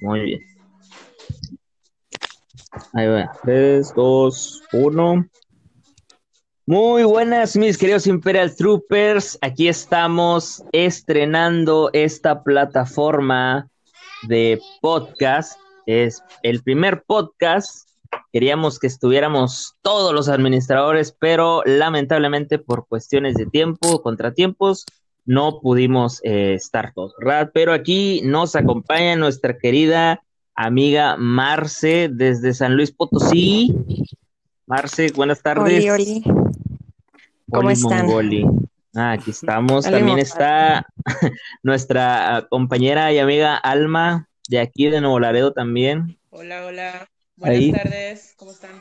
Muy bien. Ahí va. 3, 2, 1. Muy buenas, mis queridos Imperial Troopers. Aquí estamos estrenando esta plataforma de podcast. Es el primer podcast. Queríamos que estuviéramos todos los administradores, pero lamentablemente por cuestiones de tiempo, contratiempos, no pudimos eh, estar todos, ¿verdad? Pero aquí nos acompaña nuestra querida amiga Marce desde San Luis Potosí. Marce, buenas tardes. Oli, ¿Cómo están? Ah, aquí estamos. También está nuestra compañera y amiga Alma de aquí de Nuevo Laredo también. Hola, hola. Buenas tardes. ¿Cómo están?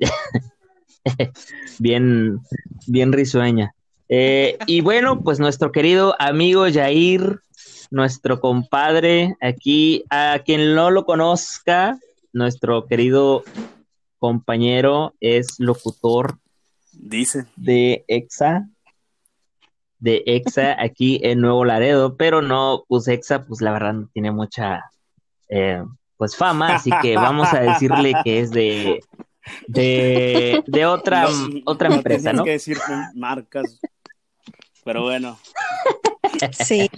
bien, bien risueña. Eh, y bueno, pues nuestro querido amigo Jair, nuestro compadre aquí, a quien no lo conozca, nuestro querido compañero es locutor. Dice. De EXA. De EXA aquí en Nuevo Laredo, pero no, pues EXA, pues la verdad no tiene mucha, eh, pues fama, así que vamos a decirle que es de, de, de otra, otra empresa, ¿no? que decir marcas pero bueno. Sí,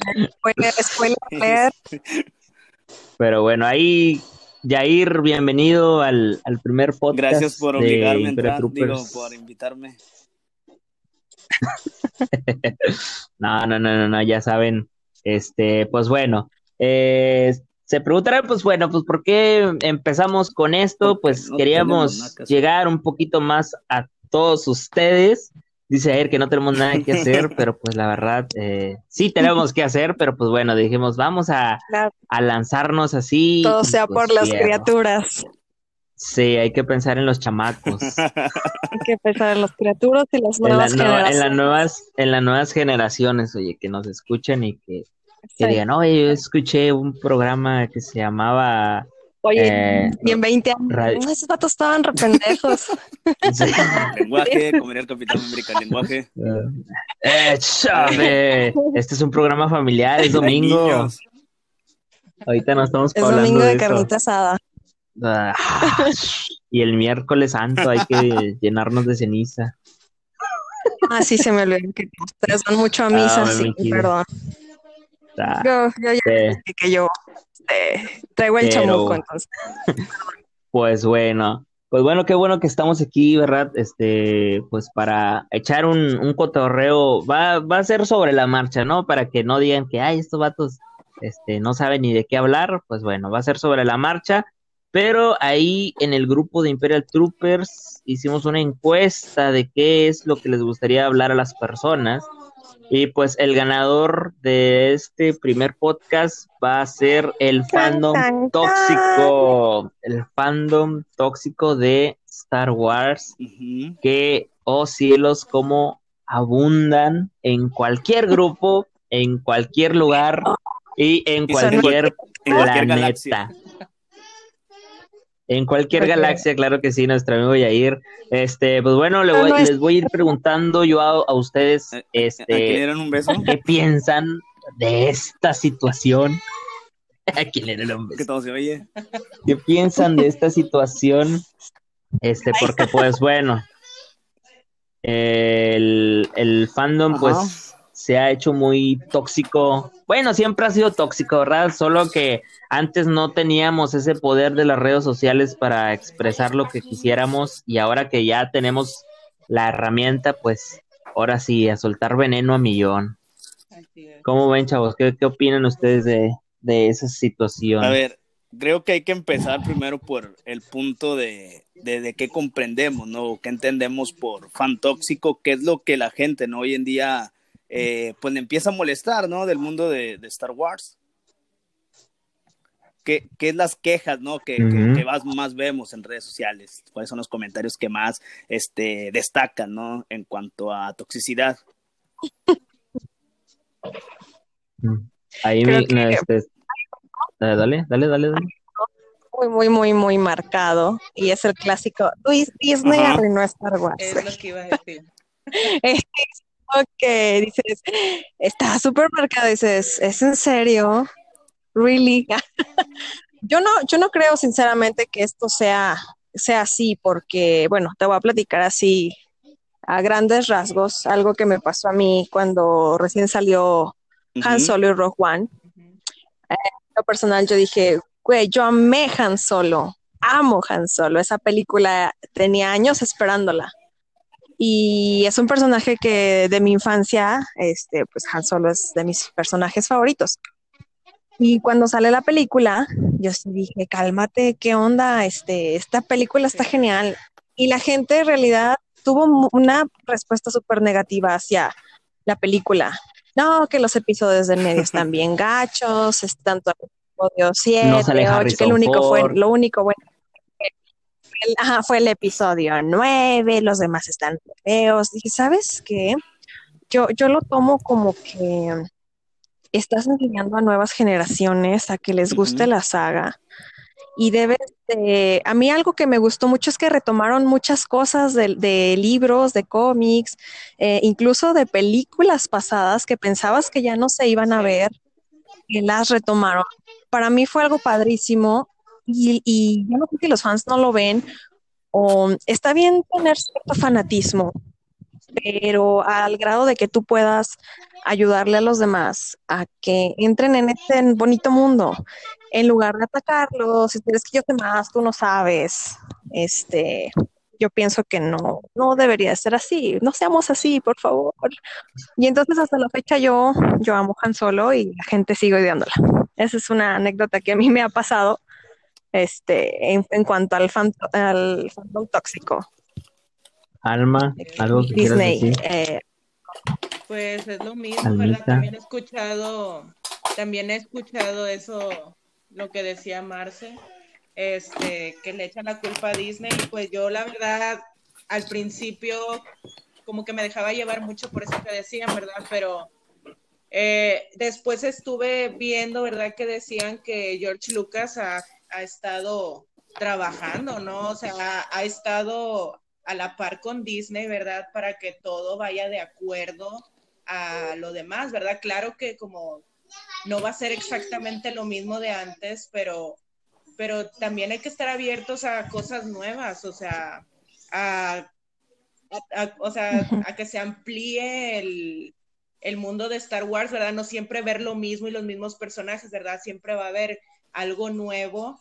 Pero bueno, ahí, Jair, bienvenido al, al primer podcast. Gracias por obligarme a entrar, por invitarme. no, no, no, no, no, ya saben. Este, pues bueno, eh, se preguntarán, pues bueno, pues ¿por qué empezamos con esto? Pues queríamos llegar un poquito más a todos ustedes dice ayer que no tenemos nada que hacer, pero pues la verdad, eh, sí tenemos que hacer, pero pues bueno, dijimos, vamos a, lanzarnos así. Todo sea por las criaturas. Sí, hay que pensar en los chamacos. hay que pensar en las criaturas y las nuevas en generaciones. En las nuevas, en las nuevas generaciones, oye, que nos escuchen y que, que digan, oye, yo escuché un programa que se llamaba Oye, eh, y en 20 años, esos vatos estaban rependejos. lenguaje, comer el Capitán América, lenguaje. Eh, chave. Este es un programa familiar, es domingo. Ahorita no estamos es hablando domingo de, de carnita asada. Ah, y el miércoles santo hay que llenarnos de ceniza. Ah, sí, se me olvidó que ustedes van mucho a misa, ah, sí, perdón. Yo, yo ya que yo este, traigo el chamuco, entonces. Pues bueno, pues bueno, qué bueno que estamos aquí, ¿verdad? Este, pues para echar un, un cotorreo, va, va a ser sobre la marcha, ¿no? Para que no digan que, ay, estos vatos, este, no saben ni de qué hablar, pues bueno, va a ser sobre la marcha. Pero ahí en el grupo de Imperial Troopers hicimos una encuesta de qué es lo que les gustaría hablar a las personas. Y pues el ganador de este primer podcast va a ser el fandom tóxico, el fandom tóxico de Star Wars, que, oh cielos, como abundan en cualquier grupo, en cualquier lugar y en cualquier planeta. En cualquier galaxia, claro que sí, nuestro amigo Yair. Este, pues bueno, les voy a ir preguntando yo a, ustedes, eh, eh, este, un beso? ¿qué piensan de esta situación? ¿A quién le dieron un beso? Que todo se oye. ¿Qué piensan de esta situación? Este, porque pues bueno, el, el fandom, pues se ha hecho muy tóxico. Bueno, siempre ha sido tóxico, ¿verdad? Solo que antes no teníamos ese poder de las redes sociales para expresar lo que quisiéramos y ahora que ya tenemos la herramienta, pues ahora sí, a soltar veneno a millón. ¿Cómo ven, chavos? ¿Qué, qué opinan ustedes de, de esa situación? A ver, creo que hay que empezar primero por el punto de, de, de qué comprendemos, ¿no? ¿Qué entendemos por fan tóxico? ¿Qué es lo que la gente, ¿no? Hoy en día eh, pues le empieza a molestar, ¿no? Del mundo de, Star Wars. ¿Qué, ¿Qué, es las quejas, ¿no? Que, más, vemos en redes sociales. ¿Cuáles son los comentarios que más este, destacan, ¿no? En cuanto a toxicidad. Ahí me, este, eh, dale, dale, dale, dale. Muy, muy, muy, muy marcado. Y es el clásico. Disney arruinó Star Wars. Es lo que iba a decir. que dices, está súper marcado, dices, ¿es en serio? really. yo no, yo no creo sinceramente que esto sea, sea así, porque, bueno, te voy a platicar así a grandes rasgos, algo que me pasó a mí cuando recién salió Han Solo y Rogue One. Eh, lo personal, yo dije, güey, yo amé Han Solo, amo Han Solo, esa película tenía años esperándola. Y es un personaje que de mi infancia, este, pues Han Solo es de mis personajes favoritos. Y cuando sale la película, yo sí dije, cálmate, ¿qué onda? Este, esta película está genial. Y la gente en realidad tuvo una respuesta súper negativa hacia la película. No, que los episodios del medio están bien gachos, es tanto el episodio 7, 8, que el único fue, lo único bueno ajá, fue el episodio 9, los demás están feos. Dije, ¿sabes qué? Yo, yo lo tomo como que estás enseñando a nuevas generaciones a que les guste la saga. Y debes de, a mí algo que me gustó mucho es que retomaron muchas cosas de, libros, de cómics, eh, incluso de películas pasadas que pensabas que ya no se iban a ver, y las retomaron. Para mí fue algo padrísimo y, yo no sé si los fans no lo ven, o está bien tener cierto fanatismo, pero al grado de que tú puedas ayudarle a los demás a que entren en este bonito mundo, en lugar de atacarlos, si tienes que yo te más, tú no sabes, este, yo pienso que no, no debería ser así, no seamos así, por favor. Y entonces hasta la fecha yo, yo amo Han Solo y la gente sigue odiándola. Esa es una anécdota que a mí me ha pasado este, en, cuanto al, al fandom tóxico. Alma, algo que Disney, decir? Eh, pues es lo mismo, ¿verdad? También he escuchado, también he escuchado eso, lo que decía Marce, este, que le echan la culpa a Disney, pues yo la verdad, al principio, como que me dejaba llevar mucho por eso que decían, ¿verdad? Pero eh, después estuve viendo, ¿verdad? Que decían que George Lucas ha ha estado trabajando, ¿no? O sea, ha, estado a la par con Disney, ¿verdad? Para que todo vaya de acuerdo a lo demás, ¿verdad? Claro que como no va a ser exactamente lo mismo de antes, pero, pero también hay que estar abiertos a cosas nuevas, o sea, a, o sea, a que se amplíe el, el mundo de Star Wars, ¿verdad? No siempre ver lo mismo y los mismos personajes, ¿verdad? Siempre va a haber algo nuevo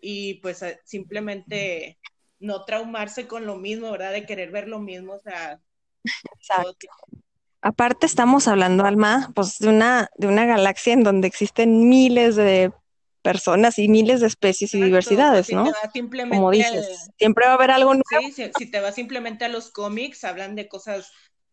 y pues simplemente no traumarse con lo mismo, ¿verdad? De querer ver lo mismo, o sea. Exacto. Aparte estamos hablando, Alma, pues de una, de una galaxia en donde existen miles de personas y miles de especies y diversidades, ¿no? Como dices, siempre va a haber algo nuevo. Sí, si te vas simplemente a los cómics, hablan de cosas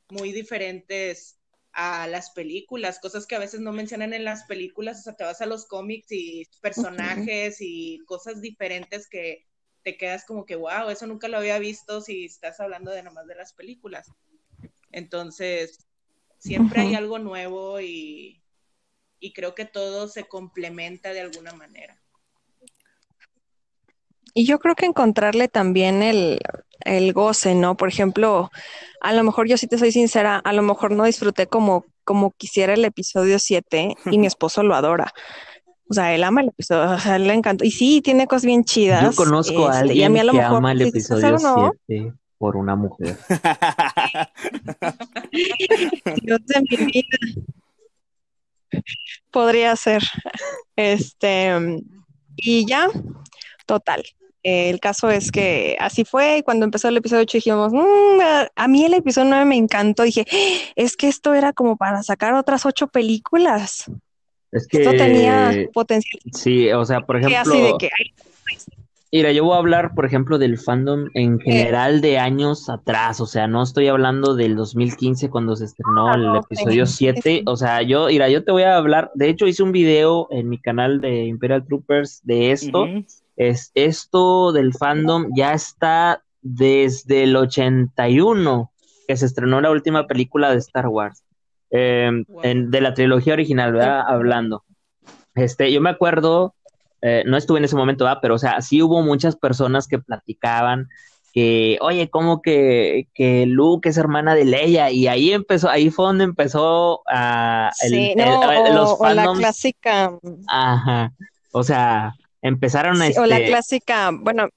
muy diferentes a las películas, cosas que a veces no mencionan en las películas, o sea, te vas a los cómics y personajes y cosas diferentes que te quedas como que, wow, eso nunca lo había visto si estás hablando de nomás de las películas. Entonces, siempre hay algo nuevo y, y creo que todo se complementa de alguna manera. Y yo creo que encontrarle también el, el goce, ¿no? Por ejemplo, a lo mejor yo sí te soy sincera, a lo mejor no disfruté como, como quisiera el episodio 7 y mi esposo lo adora. O sea, él ama el episodio, o sea, le encantó. Y sí, tiene cosas bien chidas. Yo conozco a alguien este, y a, mí a lo que mejor, ama el episodio 7 por una mujer. Dios de mi vida. Podría ser. Este, y ya, total el caso es que así fue y cuando empezó el episodio 8 dijimos, mm, a mí el episodio 9 me encantó. Dije, es que esto era como para sacar otras ocho películas. Es que esto tenía potencial. Sí, o sea, por ejemplo... Mira, yo voy a hablar, por ejemplo, del fandom en general de años atrás, o sea, no estoy hablando del 2015 cuando se estrenó ah, el episodio 7, o sea, yo, mira, yo te voy a hablar, de hecho hice un video en mi canal de Imperial Troopers de esto, es esto del fandom ya está desde el 81 que se estrenó la última película de Star Wars, em, de la trilogía original, ¿verdad? Hablando. Este, yo me acuerdo, eh, no estuve en ese momento, ¿verdad? Pero, o sea, sí hubo muchas personas que platicaban que, oye, ¿cómo que, que Luke es hermana de Leia? Y ahí empezó, ahí fue donde empezó a sí, no, o, la clásica. Ajá. O sea, empezaron a. O la este clásica, bueno,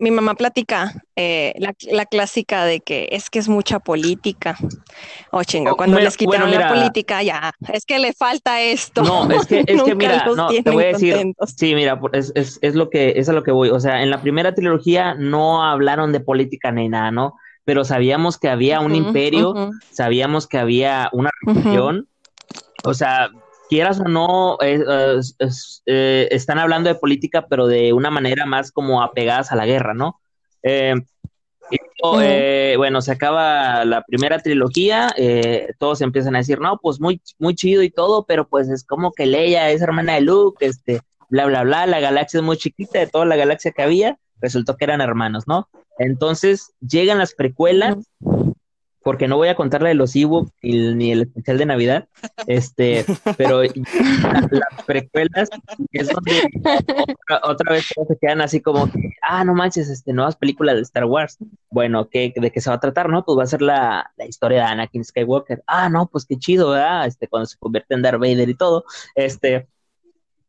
mi, mamá platica eh, la, clásica de que es que es mucha política. Oh, chingo, oh, cuando les quitaron la política, ya, es que le falta esto. No, es que, es que mira, no, te voy a decir, sí, mira, es, es, es, lo que, es a lo que voy. O sea, en la primera trilogía no hablaron de política ni nada, ¿no? Pero sabíamos que había un imperio, sabíamos que había una religión. O sea, quieras o no, eh, están hablando de política, pero de una manera más como apegadas a la guerra, ¿no? Eh, eh, bueno, se acaba la primera trilogía, todos empiezan a decir, no, pues muy, muy chido y todo, pero pues es como que Leia es hermana de Luke, este, bla, bla, bla, la galaxia es muy chiquita, de toda la galaxia que había, resultó que eran hermanos, ¿no? Entonces llegan las precuelas, porque no voy a contar la de los ebooks ni el especial de Navidad, este, pero las precuelas es donde otra, vez se quedan así como que, ah, no manches, este, nuevas películas de Star Wars. Bueno, ¿qué, ¿de qué se va a tratar, no? Pues va a ser la, la historia de Anakin Skywalker. Ah, no, pues qué chido, ¿verdad? Este, cuando se convierte en Darth Vader y todo. Este,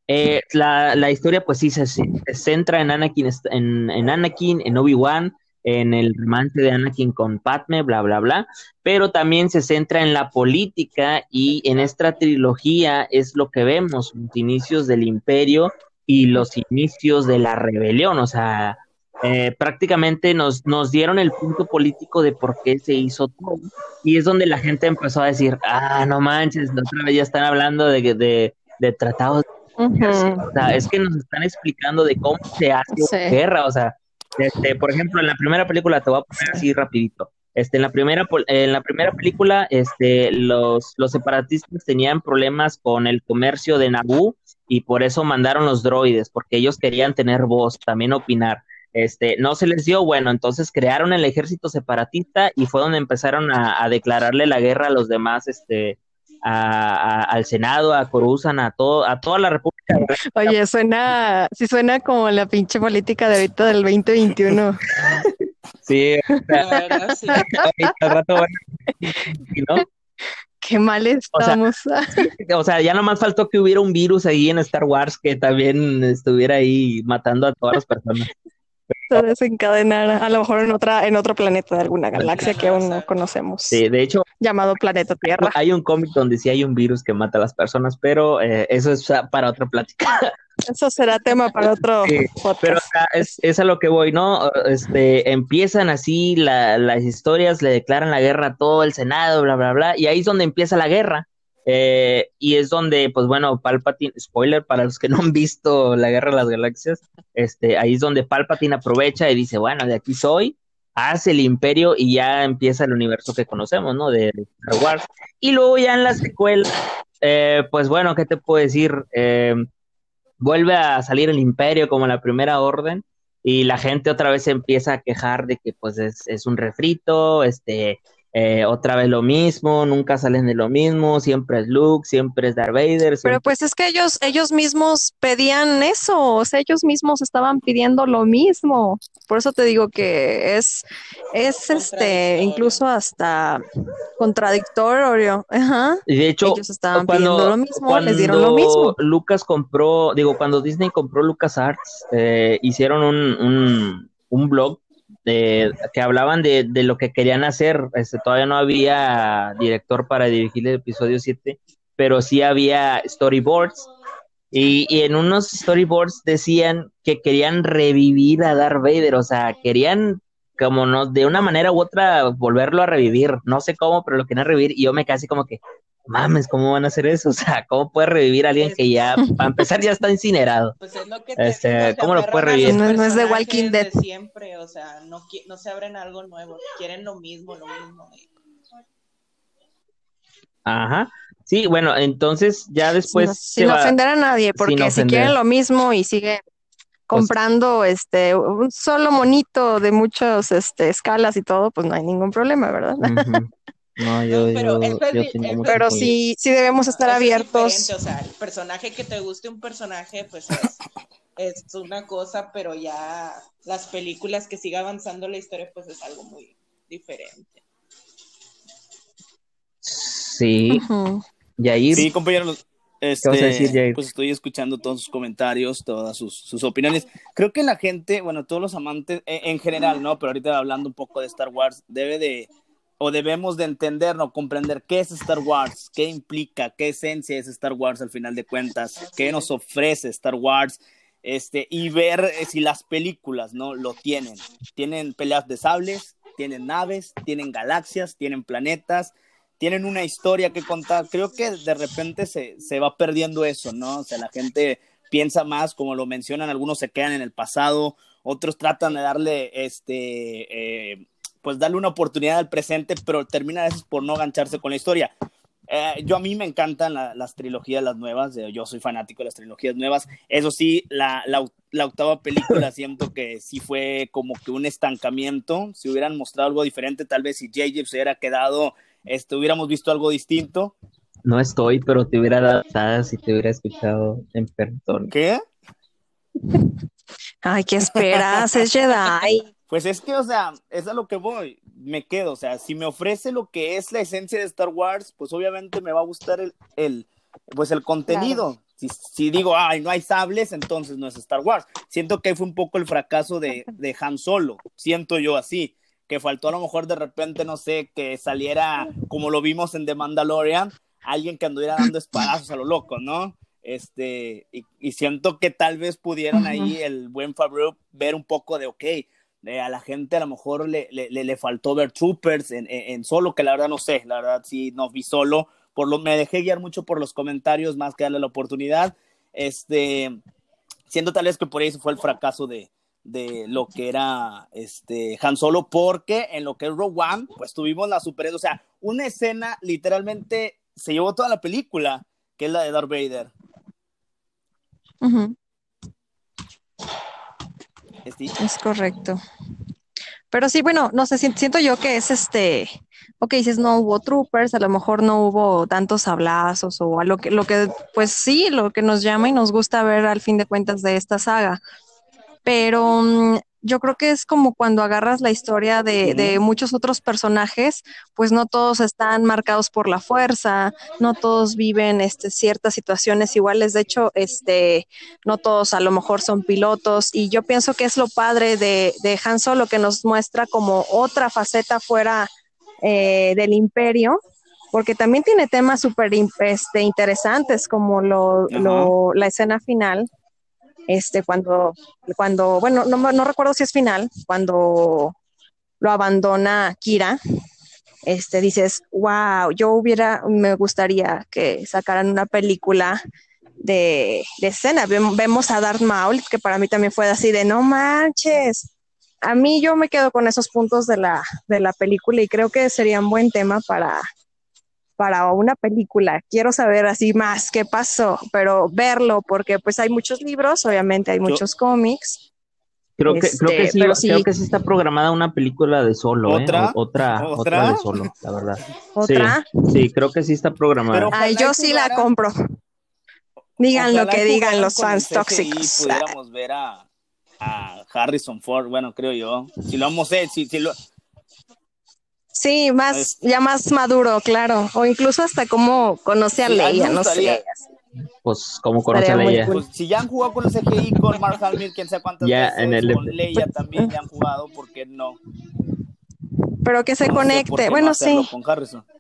eh, la, la, historia, pues sí, se, se centra en Anakin, en, en Anakin, en Obi-Wan, en el romance de Anakin con Padme, bla, bla, bla, pero también se centra en la política y en esta trilogía es lo que vemos, los inicios del imperio y los inicios de la rebelión, o sea, eh, prácticamente nos, nos dieron el punto político de por qué se hizo todo. Y es donde la gente empezó a decir, ah, no manches, otra vez ya están hablando de, de, de tratados. O sea, es que nos están explicando de cómo se hace una guerra, o sea, este, por ejemplo, en la primera película, te voy a poner así rapidito. Este, en la primera, en la primera película, este, los, los separatistas tenían problemas con el comercio de Naboo y por eso mandaron los droides, porque ellos querían tener voz, también opinar. Este, no se les dio, bueno, entonces crearon el ejército separatista y fue donde empezaron a, declararle la guerra a los demás, este, a, al Senado, a Coruzan, a todo, a toda la República. Oye, suena, sí suena como la pinche política de ahorita del 2021. sí, sí. al rato ¿no? Qué mal estamos. O sea, ya nomás faltó que hubiera un virus ahí en Star Wars que también estuviera ahí matando a todas las personas desencadenar a lo mejor en otra en otro planeta de alguna galaxia que aún no conocemos. Sí, de hecho, llamado planeta Tierra. Hay un cómic donde sí hay un virus que mata a las personas, pero eh, eso es para otra plática. Eso será tema para otro Pero es, es, a lo que voy, ¿no? Este, empiezan así las historias, le declaran la guerra a todo el Senado, bla, bla, bla, y ahí es donde empieza la guerra. Eh, y es donde, pues bueno, Palpatine, spoiler para los que no han visto la Guerra de las Galaxias, este, ahí es donde Palpatine aprovecha y dice, bueno, de aquí soy, hace el imperio y ya empieza el universo que conocemos, ¿no? De, Star Wars. Y luego ya en la secuela, eh, pues bueno, ¿qué te puedo decir? Eh, vuelve a salir el imperio como la primera orden y la gente otra vez empieza a quejar de que pues es, es un refrito, este, eh, otra vez lo mismo, nunca salen de lo mismo, siempre es Luke, siempre es Darth Vader. Pero pues es que ellos, ellos mismos pedían eso, o sea, ellos mismos estaban pidiendo lo mismo. Por eso te digo que es, es este, incluso hasta contradictorio. Ajá. Y de hecho, ellos estaban pidiendo lo mismo, les dieron lo mismo. Lucas compró, digo, cuando Disney compró LucasArts, eh, hicieron un, un, un blog que hablaban de, de, lo que querían hacer. Este, todavía no había director para dirigir el episodio 7, pero sí había storyboards. Y, y, en unos storyboards decían que querían revivir a Darth Vader, o sea, querían como no, de una manera u otra volverlo a revivir. No sé cómo, pero lo querían revivir. Y yo me casi como que, mames, ¿cómo van a hacer eso? O sea, ¿cómo puede revivir a alguien que ya, para empezar, ya está incinerado? Pues es lo que te este, ¿Cómo lo puede revivir? No, es de Walking Dead. siempre, o sea, no, no se abren algo nuevo, quieren lo mismo, lo mismo. Ajá. Sí, bueno, entonces ya después. Sin, ofender a nadie, porque si quieren lo mismo y siguen pues comprando este un solo monito de muchas este, escalas y todo, pues no hay ningún problema, ¿verdad? No, yo, pero, pero sí, sí debemos estar abiertos. O sea, el personaje que te guste un personaje, pues es, es una cosa, pero ya las películas que siga avanzando la historia, pues es algo muy diferente. Sí. Y ahí. Sí, compañeros. Este, pues estoy escuchando todos sus comentarios, todas sus, opiniones. Creo que la gente, bueno, todos los amantes e, en, general, ¿no? Pero ahorita hablando un poco de Star Wars, debe de, o debemos de entender, ¿no? Comprender qué es Star Wars, qué implica, qué esencia es Star Wars al final de cuentas, qué nos ofrece Star Wars, este, y ver eh, si las películas, ¿no? Lo tienen. Tienen peleas de sables, tienen naves, tienen galaxias, tienen planetas, tienen una historia que contar. Creo que de repente se, se va perdiendo eso, ¿no? O sea, la gente piensa más, como lo mencionan, algunos se quedan en el pasado, otros tratan de darle, este, eh, pues darle una oportunidad al presente, pero termina a veces por no gancharse con la historia. Eh, yo a mí me encantan las trilogías, las nuevas, yo soy fanático de las trilogías nuevas. Eso sí, la, la, octava película siento que sí fue como que un estancamiento. Si hubieran mostrado algo diferente, tal vez si JJ se hubiera quedado este, hubiéramos visto algo distinto. No estoy, pero te hubiera dado si te hubiera escuchado en persona. ¿Qué? Ay, ¿qué esperas? Es Jedi. Pues es que, o sea, es a lo que voy. Me quedo, o sea, si me ofrece lo que es la esencia de Star Wars, pues obviamente me va a gustar el, el pues el contenido. Si, si, digo, ay, no hay sables, entonces no es Star Wars. Siento que fue un poco el fracaso de, de Han Solo. Siento yo así que faltó a lo mejor de repente, no sé, que saliera como lo vimos en The Mandalorian, alguien que anduviera dando espadazos a lo loco, ¿no? Este, y, siento que tal vez pudieran ahí el buen Favreau ver un poco de, ok, a la gente a lo mejor le, le, le faltó ver Troopers en, en, solo, que la verdad no sé, la verdad sí no vi solo, por lo, me dejé guiar mucho por los comentarios más que darle la oportunidad, este, siento tal vez que por ahí fue el fracaso de, de lo que era este Han Solo, porque en lo que es Rogue One, pues tuvimos la super, o sea, una escena literalmente se llevó toda la película, que es la de Darth Vader. ¿Es, correcto. Pero sí, bueno, no sé, siento yo que es este, ok, dices no hubo troopers, a lo mejor no hubo tantos hablazos o a lo que, lo que, pues sí, lo que nos llama y nos gusta ver al fin de cuentas de esta saga pero mm, yo creo que es como cuando agarras la historia de, muchos otros personajes, pues no todos están marcados por la fuerza, no todos viven este, ciertas situaciones iguales, de hecho, este, no todos a lo mejor son pilotos, y yo pienso que es lo padre de, de Han Solo que nos muestra como otra faceta fuera eh, del imperio, porque también tiene temas súper este, interesantes como lo, la escena final este, cuando, cuando bueno, no, no recuerdo si es final, cuando lo abandona Kira, este, dices, wow, yo hubiera, me gustaría que sacaran una película de, de escena. Vemos a Darth Maul, que para mí también fue así de, no manches. A mí yo me quedo con esos puntos de la, de la película y creo que sería un buen tema para, para una película. Quiero saber así más qué pasó, pero verlo, porque pues hay muchos libros, obviamente hay muchos cómics. Creo que, creo, que este, sí, creo que sí está programada una película de solo, ¿eh? ¿Otra? otra, ¿Otra? de solo, la verdad. ¿Otra? Sí, creo que sí está programada. Ay, yo sí la compro. Digan lo que digan los fans tóxicos. pudiéramos ver a, a Harrison Ford, bueno, creo yo. Si lo vamos a ver, si, si lo, Sí, más, ya más maduro, claro. O incluso hasta cómo conoce a Leia, no sé. Pues como conoce a Leia. Pues, si ya han jugado con el CGI, con Mark Hamill, quién sabe cuántas ya, veces, en el... con Leia también ya han jugado, ¿por qué no? Pero que se conecte. bueno, sí.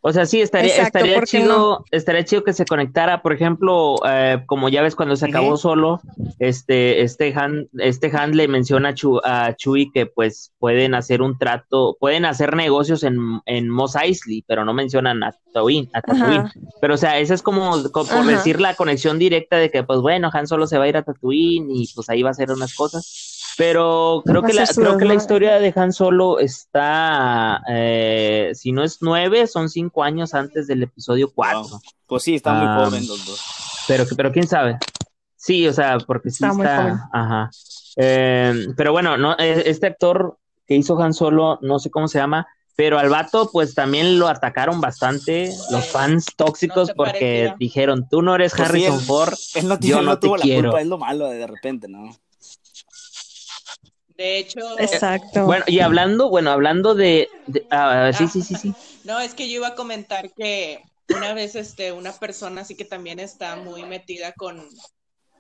O sea, sí, estaría, estaría chido, estaría chido que se conectara, por ejemplo, eh, como ya ves cuando se acabó solo, este, este Han, este Han le menciona a, Chu, a Chuy que pues pueden hacer un trato, pueden hacer negocios en, en Mos Eisley, pero no mencionan a Tatooine, a Tatooine. Pero o sea, esa es como, por decir la conexión directa de que pues bueno, Han solo se va a ir a Tatooine y pues ahí va a hacer unas cosas. Pero creo que, la, creo que la historia de Han Solo está, eh, si no es nueve, son cinco años antes del episodio cuatro. Pues sí, están muy jóvenes los dos. Pero, pero quién sabe. Sí, o sea, porque sí está. ajá. Eh, pero bueno, no, este actor que hizo Han Solo, no sé cómo se llama, pero al vato pues también lo atacaron bastante los fans tóxicos porque dijeron, tú no eres pues Harrison Ford, yo no, te quiero. es lo malo de repente, ¿no? De hecho, exacto. Bueno, y hablando, bueno, hablando de, ah, sí, sí, sí, sí. No, es que yo iba a comentar que una vez este una persona así que también está muy metida con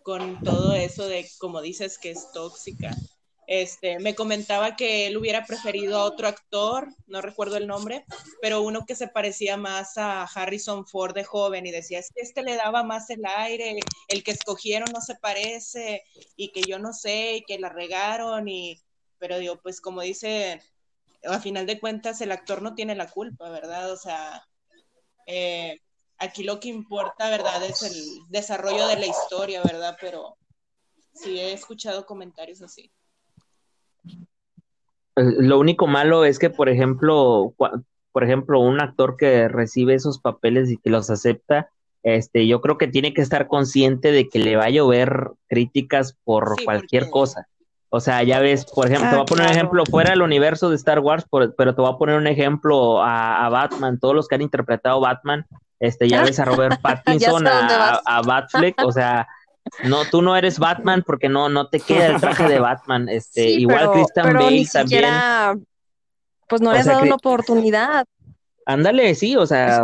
con todo eso de como dices que es tóxica. Este, me comentaba que él hubiera preferido a otro actor, no recuerdo el nombre, pero uno que se parecía más a Harrison Ford de joven y decía, es que este le daba más el aire, el que escogieron no se parece y que yo no sé y que la regaron y, pero digo, pues como dice, a final de cuentas el actor no tiene la culpa, ¿verdad? O sea, eh, aquí lo que importa, ¿verdad? Es el desarrollo de la historia, ¿verdad? Pero sí he escuchado comentarios así. Eh, lo único malo es que, por ejemplo, por ejemplo, un actor que recibe esos papeles y que los acepta, este, yo creo que tiene que estar consciente de que le va a llover críticas por cualquier cosa. O sea, ya ves, por ejemplo, te voy a poner un ejemplo fuera del universo de Star Wars, pero te voy a poner un ejemplo a, Batman, todos los que han interpretado Batman, este, ya ves a Robert Pattinson, a, a Batfleck, o sea, no, tú no eres Batman porque no, no te queda el traje de Batman. Este, igual Christian Bale también. Pues no le has dado una oportunidad. Ándale, sí, o sea,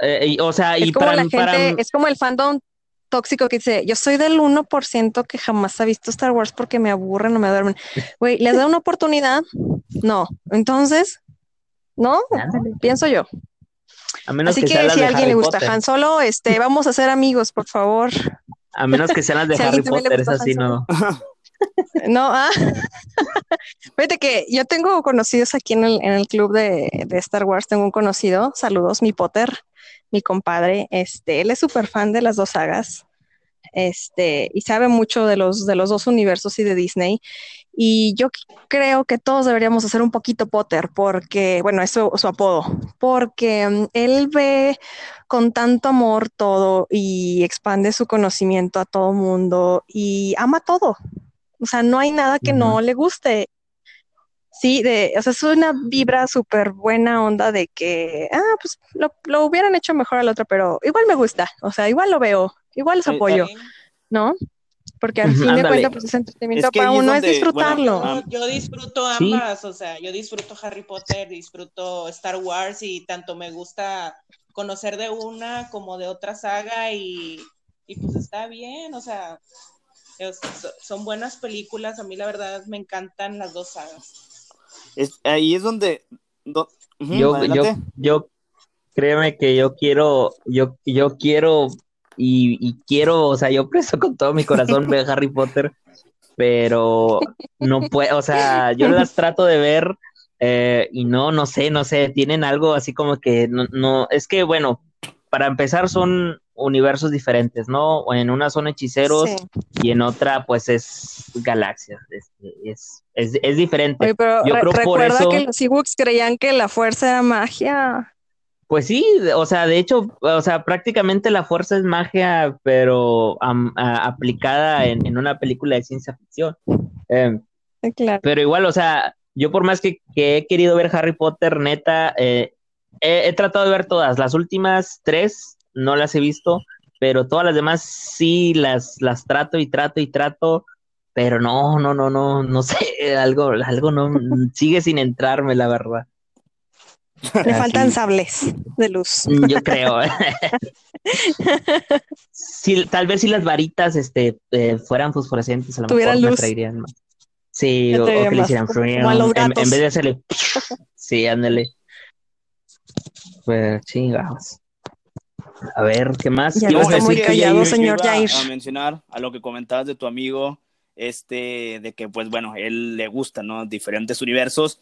eh, o sea, es como la gente, es como el fandom tóxico que dice, yo soy del 1% que jamás ha visto Star Wars porque me aburren, no me duermen. Güey, ¿les da una oportunidad? No. Entonces, no, pienso yo. A menos Así que, si a alguien le gusta Han Solo, este, vamos a ser amigos, por favor. A menos que sean las de Harry Potter, es así, ¿no? No, ah. Fíjate que yo tengo conocidos aquí en el, en el club de, de, Star Wars, tengo un conocido, saludos, mi Potter, mi compadre, este, él es súper fan de las dos sagas, este, y sabe mucho de los, de los dos universos y de Disney. Y yo creo que todos deberíamos hacer un poquito Potter, porque, bueno, eso es su apodo, porque mm, él ve con tanto amor todo y expande su conocimiento a todo mundo y ama todo. O sea, no hay nada que no le guste. Sí, de, o sea, es una vibra súper buena onda de que, ah, pues lo, lo, hubieran hecho mejor al otro, pero igual me gusta, o sea, igual lo veo, igual los apoyo, ¿no? Porque al fin de cuentas, pues es entretenimiento para uno, es disfrutarlo. yo disfruto ambas, o sea, yo disfruto Harry Potter, disfruto Star Wars y tanto me gusta conocer de una como de otra saga y, pues está bien, o sea, son buenas películas, a mí la verdad me encantan las dos sagas. ahí es donde... yo, yo, yo, créeme que yo quiero, yo, yo quiero y, quiero, o sea, yo preso con todo mi corazón ver Harry Potter, pero no puedo, o sea, yo las trato de ver eh, y no, no sé, no sé, tienen algo así como que no, no, es que bueno, para empezar son universos diferentes, ¿no? En una son hechiceros y en otra pues es galaxias, es, es, es, diferente. pero yo creo recuerda por eso... que los Ewoks creían que la fuerza era magia. Pues sí, o sea, de hecho, o sea, prácticamente la fuerza es magia, pero aplicada en, una película de ciencia ficción. Em, claro. Pero igual, o sea, yo por más que, he querido ver Harry Potter, neta, eh, he, tratado de ver todas. Las últimas tres no las he visto, pero todas las demás sí las, las trato y trato y trato. Pero no, no, no, no, no sé, algo, algo no sigue sin entrarme, la verdad. Le faltan sables de luz. Yo creo. tal vez si las varitas este, eh, fueran fosforescentes, a lo mejor me traerían más. Sí, o, que le hicieran en, en, vez de hacerle. sí, ándale. Pues chingados. A ver, ¿qué más? Ya está muy callado, señor Jair. A mencionar a lo que comentabas de tu amigo, este, de que, pues bueno, él le gusta, ¿no? Diferentes universos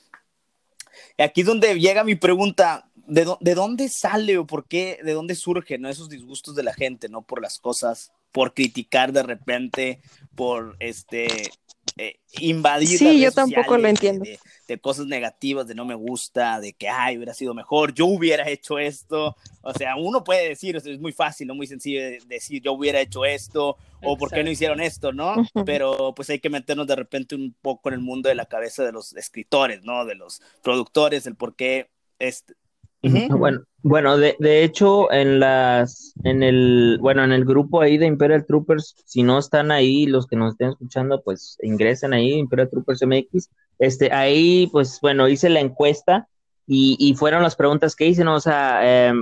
aquí es donde llega mi pregunta, ¿de, ¿de, dónde sale o por qué, de dónde surgen esos disgustos de la gente, ¿no? Por las cosas, por criticar de repente, por este eh, invadir. Sí, yo tampoco lo entiendo. De, cosas negativas, de no me gusta, de que, ay, hubiera sido mejor, yo hubiera hecho esto. O sea, uno puede decir, es muy fácil, no muy sencillo decir, yo hubiera hecho esto, o por qué no hicieron esto, ¿no? Pero pues hay que meternos de repente un poco en el mundo de la cabeza de los escritores, ¿no? De los productores, el por qué Este, Bueno, bueno, de, de, hecho, en las, en el, bueno, en el grupo ahí de Imperial Troopers, si no están ahí, los que nos estén escuchando, pues ingresen ahí, Imperial Troopers MX. Este, ahí, pues, bueno, hice la encuesta y, y fueron las preguntas que hice. O sea, eh,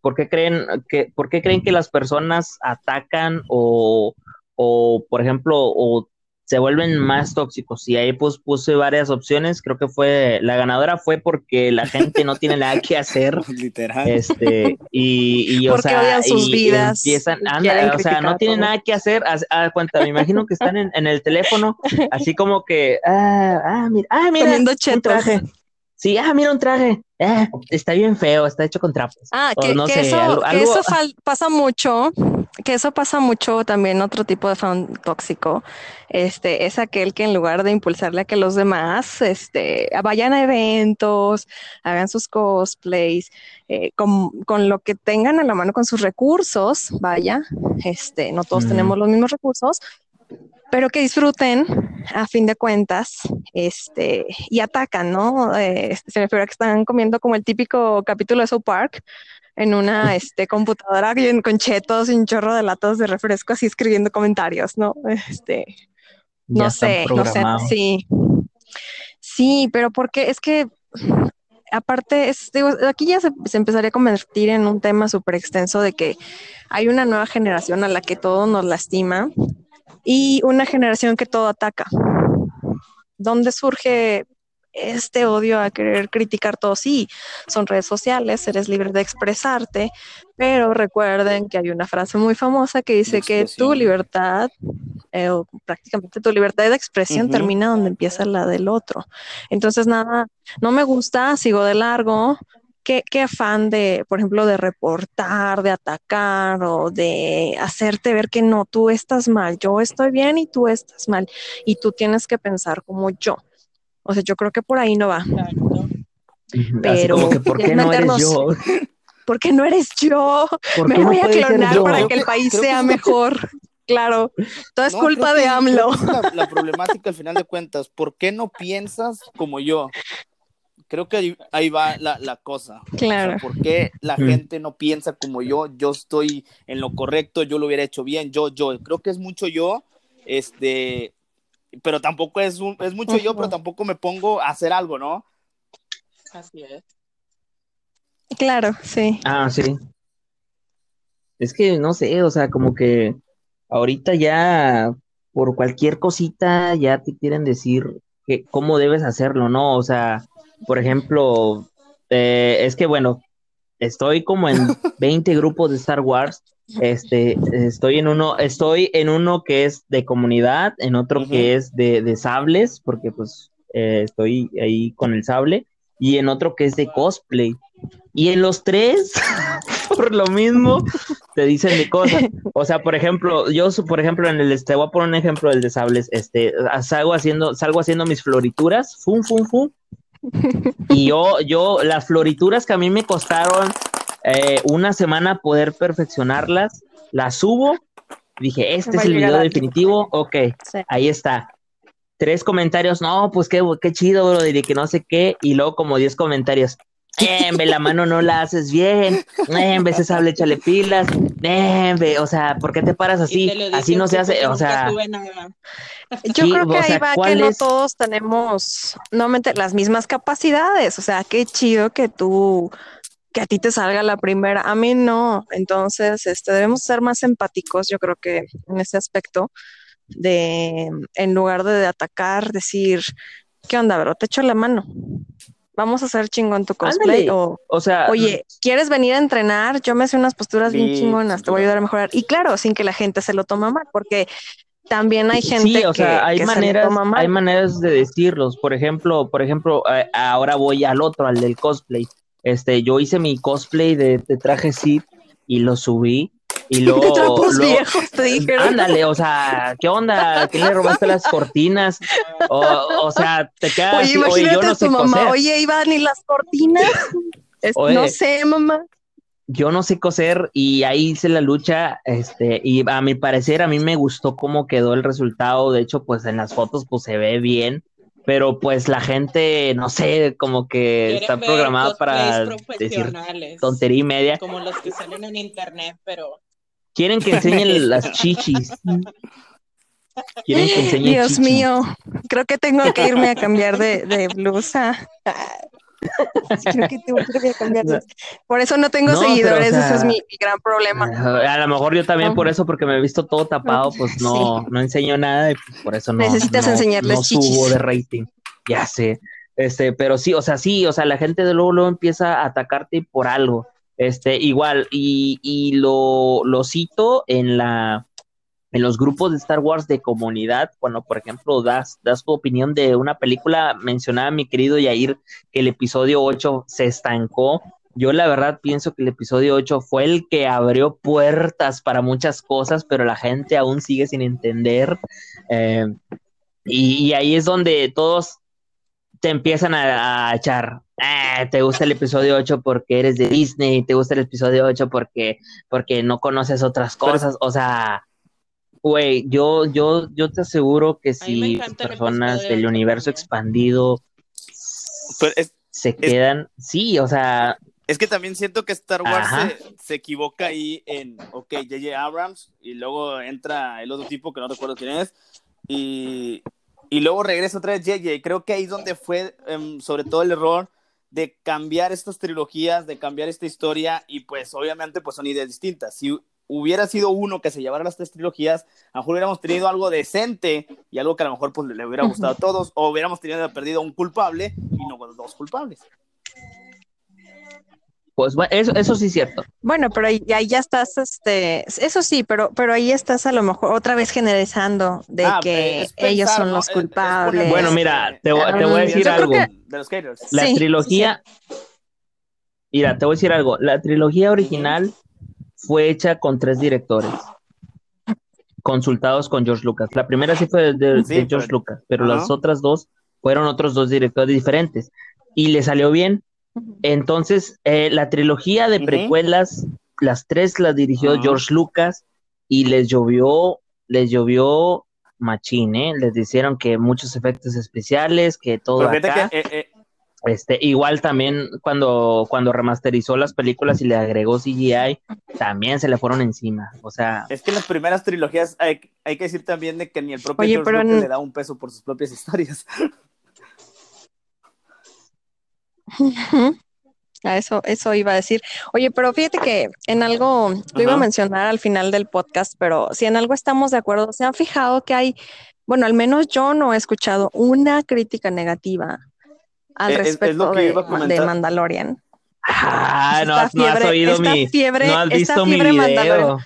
¿por qué creen que, por qué creen que las personas atacan o, o por ejemplo, o se vuelven más tóxicos. Y ahí pues puse varias opciones. Creo que fue la ganadora fue porque la gente no tiene nada que hacer. Literal. Este, y, y o porque sea, odian sus y vidas. empiezan, anda, o sea, no tienen nada que hacer. A, a cuenta, me imagino que están en, en el teléfono, así como que, ah, ah, mira, ah, mira, un traje. Sí, ah, mira un traje. Ah, está bien feo, está hecho con trapos. Ah, que, no que sé, eso, algo- que algo- eso pasa mucho, que eso pasa mucho también otro tipo de fan tóxico, este, es aquel que en lugar de impulsarle a que los demás, este, vayan a eventos, hagan sus cosplays, eh, con, con lo que tengan a la mano con sus recursos, vaya, este, no todos Ujú. tenemos los mismos recursos, pero que disfruten a fin de cuentas, este, y atacan, ¿no? Eh, se me figura que están comiendo como el típico capítulo de South Park en una este, computadora con chetos y un chorro de latas de refresco así escribiendo comentarios, ¿no? Este, ya no sé, no sé, sí. Sí, pero porque es que aparte, es, digo, aquí ya se, se empezaría a convertir en un tema súper extenso de que hay una nueva generación a la que todo nos lastima y una generación que todo ataca. ¿Dónde surge este odio a querer criticar todo? Sí, son redes sociales, eres libre de expresarte, pero recuerden que hay una frase muy famosa que dice que tu libertad, eh, o prácticamente tu libertad de expresión termina donde empieza la del otro. Entonces, nada, no me gusta, sigo de largo. ¿Qué, qué afán de, por ejemplo, de reportar, de atacar o de hacerte ver que no, tú estás mal, yo estoy bien y tú estás mal y tú tienes que pensar como yo. O sea, yo creo que por ahí no va, Exacto. Pero que, ¿por qué no eres yo? porque no eres yo. ¿Por Me qué no voy a clonar para Creo que el país que sea mejor. Claro, todo es No, culpa de AMLO. la problemática al final de cuentas. ¿Por qué no piensas como yo? Creo que ahí, ahí va la, la cosa. O sea, Claro. ¿Por qué la Mm. gente no piensa como yo? Yo estoy en lo correcto, yo lo hubiera hecho bien, yo, yo. Creo que es mucho yo, este, pero tampoco es, un, es mucho yo, pero tampoco me pongo a hacer algo, ¿no? Así es. Claro, sí. Ah, sí. Es que no sé, o sea, como que ahorita ya por cualquier cosita ya te quieren decir que cómo debes hacerlo, ¿no? O sea, por ejemplo, eh, es que bueno, estoy como en 20 grupos de Star Wars. Este, estoy en uno, estoy en uno que es de comunidad, en otro Ujú. que es de, de sables, porque pues eh, estoy ahí con el sable, y en otro que es de cosplay. Y en los tres, por lo mismo, te dicen de cosas. O sea, por ejemplo, yo, por ejemplo, en el, este, voy a poner un ejemplo del de sables, este, salgo haciendo, salgo haciendo mis florituras, fum, fum, fum. Y yo, yo, las florituras que a mí me costaron eh, una semana poder perfeccionarlas, las subo. Dije, este es el video definitivo. Ok, Sí. ahí está. Tres comentarios, no, pues qué, qué chido, bro, y que no sé qué. Y luego como diez comentarios. Embe, la mano no la haces bien. Embe, ese sable, échale pilas. Embe, o sea, ¿por qué te paras así? te Así no se hace, o sea. Yo Sí, creo que o ahí va que ¿cuál no todos tenemos nuevamente las mismas capacidades. O sea, qué chido que tú, que a ti te salga la primera. A mí no. Entonces, este, debemos ser más empáticos, yo creo que en ese aspecto, de en lugar de atacar, decir, ¿qué onda, bro? Te echo la mano. Vamos a hacer chingón tu cosplay. Ándale. O, o sea, oye, ¿quieres venir a entrenar? Yo me sé unas posturas bien chingonas, te voy a ayudar a claro. mejorar. Y claro, sin que la gente se lo tome mal, porque también hay gente Sí, o sea, que, hay que se lo maneras, toma mal. hay maneras de decirlos. Por ejemplo, por ejemplo, eh, ahora voy al otro, al del cosplay. Este, yo hice mi cosplay de, de traje Sith y lo subí y luego, trapos luego- viejos, te dijeron. ándale, o sea, ¿qué onda? ¿A quién le robaste las cortinas? O, o sea, te quedas Oye, así, oye, imagínate yo no a sé tu mamá, coser. oye, Iván, ¿y las cortinas? Es- Oye. no sé, mamá. yo no sé coser y ahí hice la lucha, este, y a mi parecer a mí me gustó cómo quedó el resultado, de hecho, pues en las fotos pues se ve bien, pero pues la gente, no sé, como que está programada para decir tontería y media. Como los que salen en internet, pero... Quieren que enseñen las chichis. Quieren que enseñen Dios mío, creo que tengo que irme a cambiar de, de blusa. Creo que tengo que cambiar. Por eso no tengo seguidores, ese es mi, gran problema. A lo mejor yo también por eso, porque me he visto todo tapado, pues no, no enseño nada y pues por eso no. Necesitas enseñarles no subo de rating. Ya sé. Este, pero sí, o sea, sí, o sea, la gente de luego, luego empieza a atacarte por algo. Este, igual, y, y lo, lo cito en la en los grupos de Star Wars de comunidad, cuando por ejemplo das, das tu opinión de una película, mencionaba mi querido Yair que el episodio 8 se estancó. Yo la verdad pienso que el episodio 8 fue el que abrió puertas para muchas cosas, pero la gente aún sigue sin entender. Eh, y, ahí es donde todos te empiezan a, echar, ah, te gusta el episodio 8 porque eres de Disney, te gusta el episodio 8 porque, porque no conoces otras cosas, o sea, Güey, yo, yo, yo te aseguro que si personas del universo expandido se quedan, sí, o sea. Es que también siento que Star Wars se, equivoca ahí en, ok, J.J. Abrams, y luego entra el otro tipo que no recuerdo quién es, y, y luego regresa otra vez J.J. Creo que ahí es donde fue em, sobre todo el error de cambiar estas trilogías, de cambiar esta historia, y pues obviamente pues son ideas distintas. Si hubiera sido uno que se llevara las tres trilogías, a lo mejor hubiéramos tenido algo decente y algo que a lo mejor pues, le hubiera gustado a todos, o hubiéramos tenido perdido un culpable y no dos culpables. Pues bueno, eso, eso sí es cierto. Bueno, pero ahí, ya estás, este, eso sí, pero, pero ahí estás a lo mejor otra vez generalizando de ah, que ellos son los culpables. bueno, mira, te, voy a decir algo. La trilogía, mira, te voy a decir algo. La trilogía original fue hecha con tres directores consultados con George Lucas. La primera sí fue de, George Lucas, pero las otras dos fueron otros dos directores diferentes y le salió bien. Entonces, eh, la trilogía de precuelas, las tres las dirigió George Lucas y les llovió, les llovió machín, ¿eh? Les dijeron que muchos efectos especiales, que todo acá. Eh, eh, este, igual también cuando, cuando remasterizó las películas y le agregó CGI, también se le fueron encima. O sea. Es que en las primeras trilogías hay, que decir también de que ni el propio George le da un peso por sus propias historias. A eso, eso iba a decir. Oye, pero fíjate que en algo, lo iba a mencionar al final del podcast, pero si en algo estamos de acuerdo, ¿se han fijado que hay, bueno, al menos yo no he escuchado una crítica negativa al respecto de, Mandalorian. Ah, no, has oído mi. Fiebre, no has visto mi video.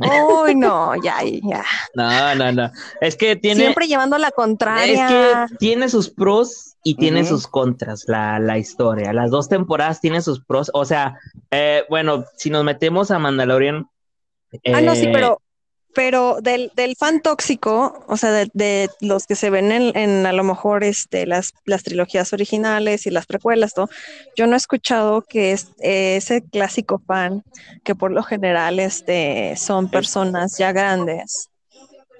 Uy, no, ya, ya. No, no, no. Es que tiene. Siempre llevando la contraria. Es que tiene sus pros y tiene sus contras la, la, historia. Las dos temporadas tienen sus pros. O sea, eh, bueno, si nos metemos a Mandalorian. ah, no, sí, eh, pero pero del, del fan tóxico, o sea, de, los que se ven en, a lo mejor este, las, las trilogías originales y las precuelas, ¿no? yo no he escuchado que es, ese clásico fan, que por lo general este, son personas ya grandes,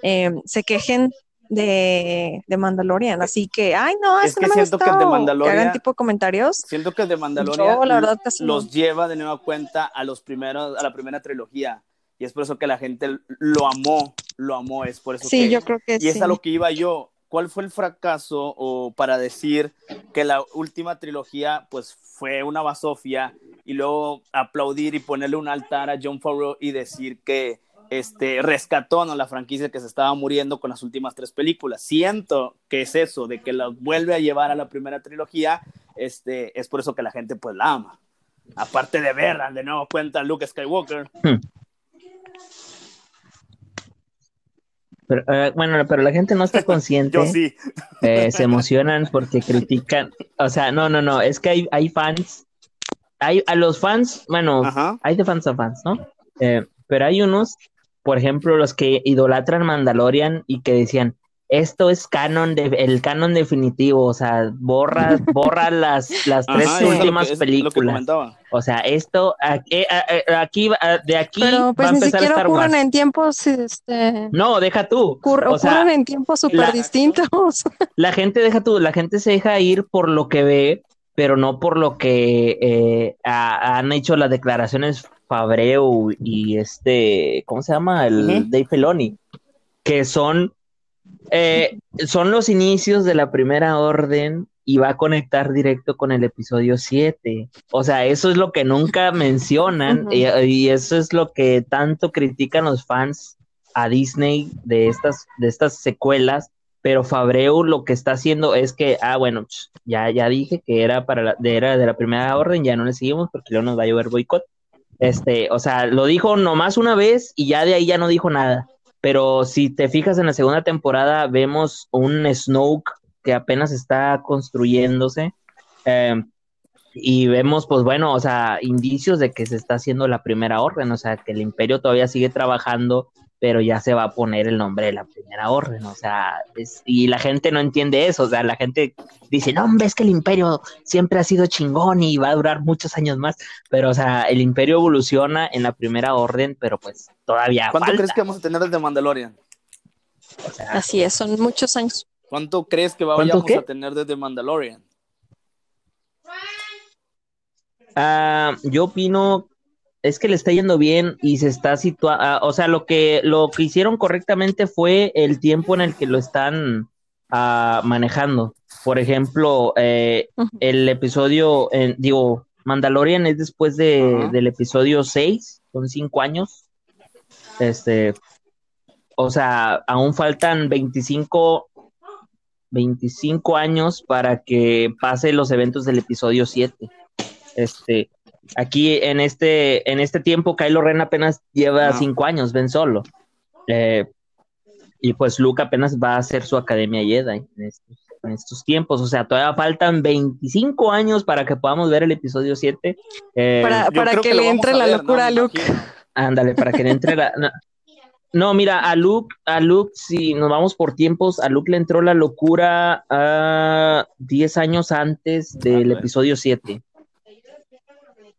em, se quejen de, de, Mandalorian. Así que, ay, no, es que no siento que el de Mandalorian. hagan tipo comentarios. Siento que el de Mandalorian los lleva de nueva cuenta a los primeros, a la primera trilogía y es por eso que la gente lo amó, lo amó, es por eso sí, yo creo que y es a lo que iba yo. ¿Cuál fue el fracaso o para decir que la última trilogía pues fue una basofia y luego aplaudir y ponerle un altar a John Favreau y decir que este, rescató ¿no? la franquicia que se estaba muriendo con las últimas tres películas. Siento que es eso, de que la vuelve a llevar a la primera trilogía, este, es por eso que la gente pues la ama. Aparte de ver de nuevo cuenta Luke Skywalker. Pero, eh, bueno, pero la gente no está consciente. Yo sí. Eh, se emocionan porque critican. O sea, no, no, no. Es que hay, hay fans. Hay a los fans, bueno, hay de fans a fans, ¿no? Eh, pero hay unos, por ejemplo, los que idolatran Mandalorian y que decían, esto es canon, de, el canon definitivo, o sea, borra, borra las, las tres últimas películas. o sea, esto, aquí, aquí de aquí Pero pues ni siquiera ocurren en tiempos, este... No, deja tú. ocurren en tiempos súper distintos. La gente, deja tú, la gente se deja ir por lo que ve, pero no por lo que eh, han hecho las declaraciones Fabreu y este, ¿cómo se llama? El Dave Feloni, que son eh, son los inicios de la primera orden y va a conectar directo con el episodio 7. O sea, eso es lo que nunca mencionan y, eso es lo que tanto critican los fans a Disney de estas, de estas secuelas. Pero Fabreu lo que está haciendo es que, ah, bueno, ya, ya dije que era para la, de, era de la primera orden, ya no le seguimos porque luego nos va a llover boicot. Este, o sea, lo dijo nomás una vez y ya de ahí ya no dijo nada. Pero si te fijas en la segunda temporada, vemos un Snoke que apenas está construyéndose. Eh, y vemos, pues bueno, o sea, indicios de que se está haciendo la primera orden, o sea, que el imperio todavía sigue trabajando pero ya se va a poner el nombre de la primera orden, o sea, y la gente no entiende eso, o sea, la gente dice, no, ves que el imperio siempre ha sido chingón y va a durar muchos años más, pero, o sea, el imperio evoluciona en la primera orden, pero pues todavía ¿Cuánto crees que vamos a tener desde Mandalorian? Así es, son muchos años. ¿Cuánto crees que vamos a tener desde Mandalorian? Ah, yo opino es que le está yendo bien y se está situando, ah, o sea, lo que, lo que hicieron correctamente fue el tiempo en el que lo están ah, manejando. Por ejemplo, eh, el episodio, digo, Mandalorian es después de, del episodio 6, son cinco años. Este, o sea, aún faltan 25, 25 años para que pase los eventos del episodio 7. Este, Aquí en este, en este tiempo, Kylo Ren apenas lleva cinco años, ven solo. Eh, y pues Luke apenas va a hacer su academia Jedi en estos, tiempos. O sea, todavía faltan 25 años para que podamos ver el episodio 7. Eh, para, que, le entre la locura a Luke. Ándale, para que le entre la. No. mira, a Luke, a Luke, si nos vamos por tiempos, a Luke le entró la locura a 10 años antes del episodio 7.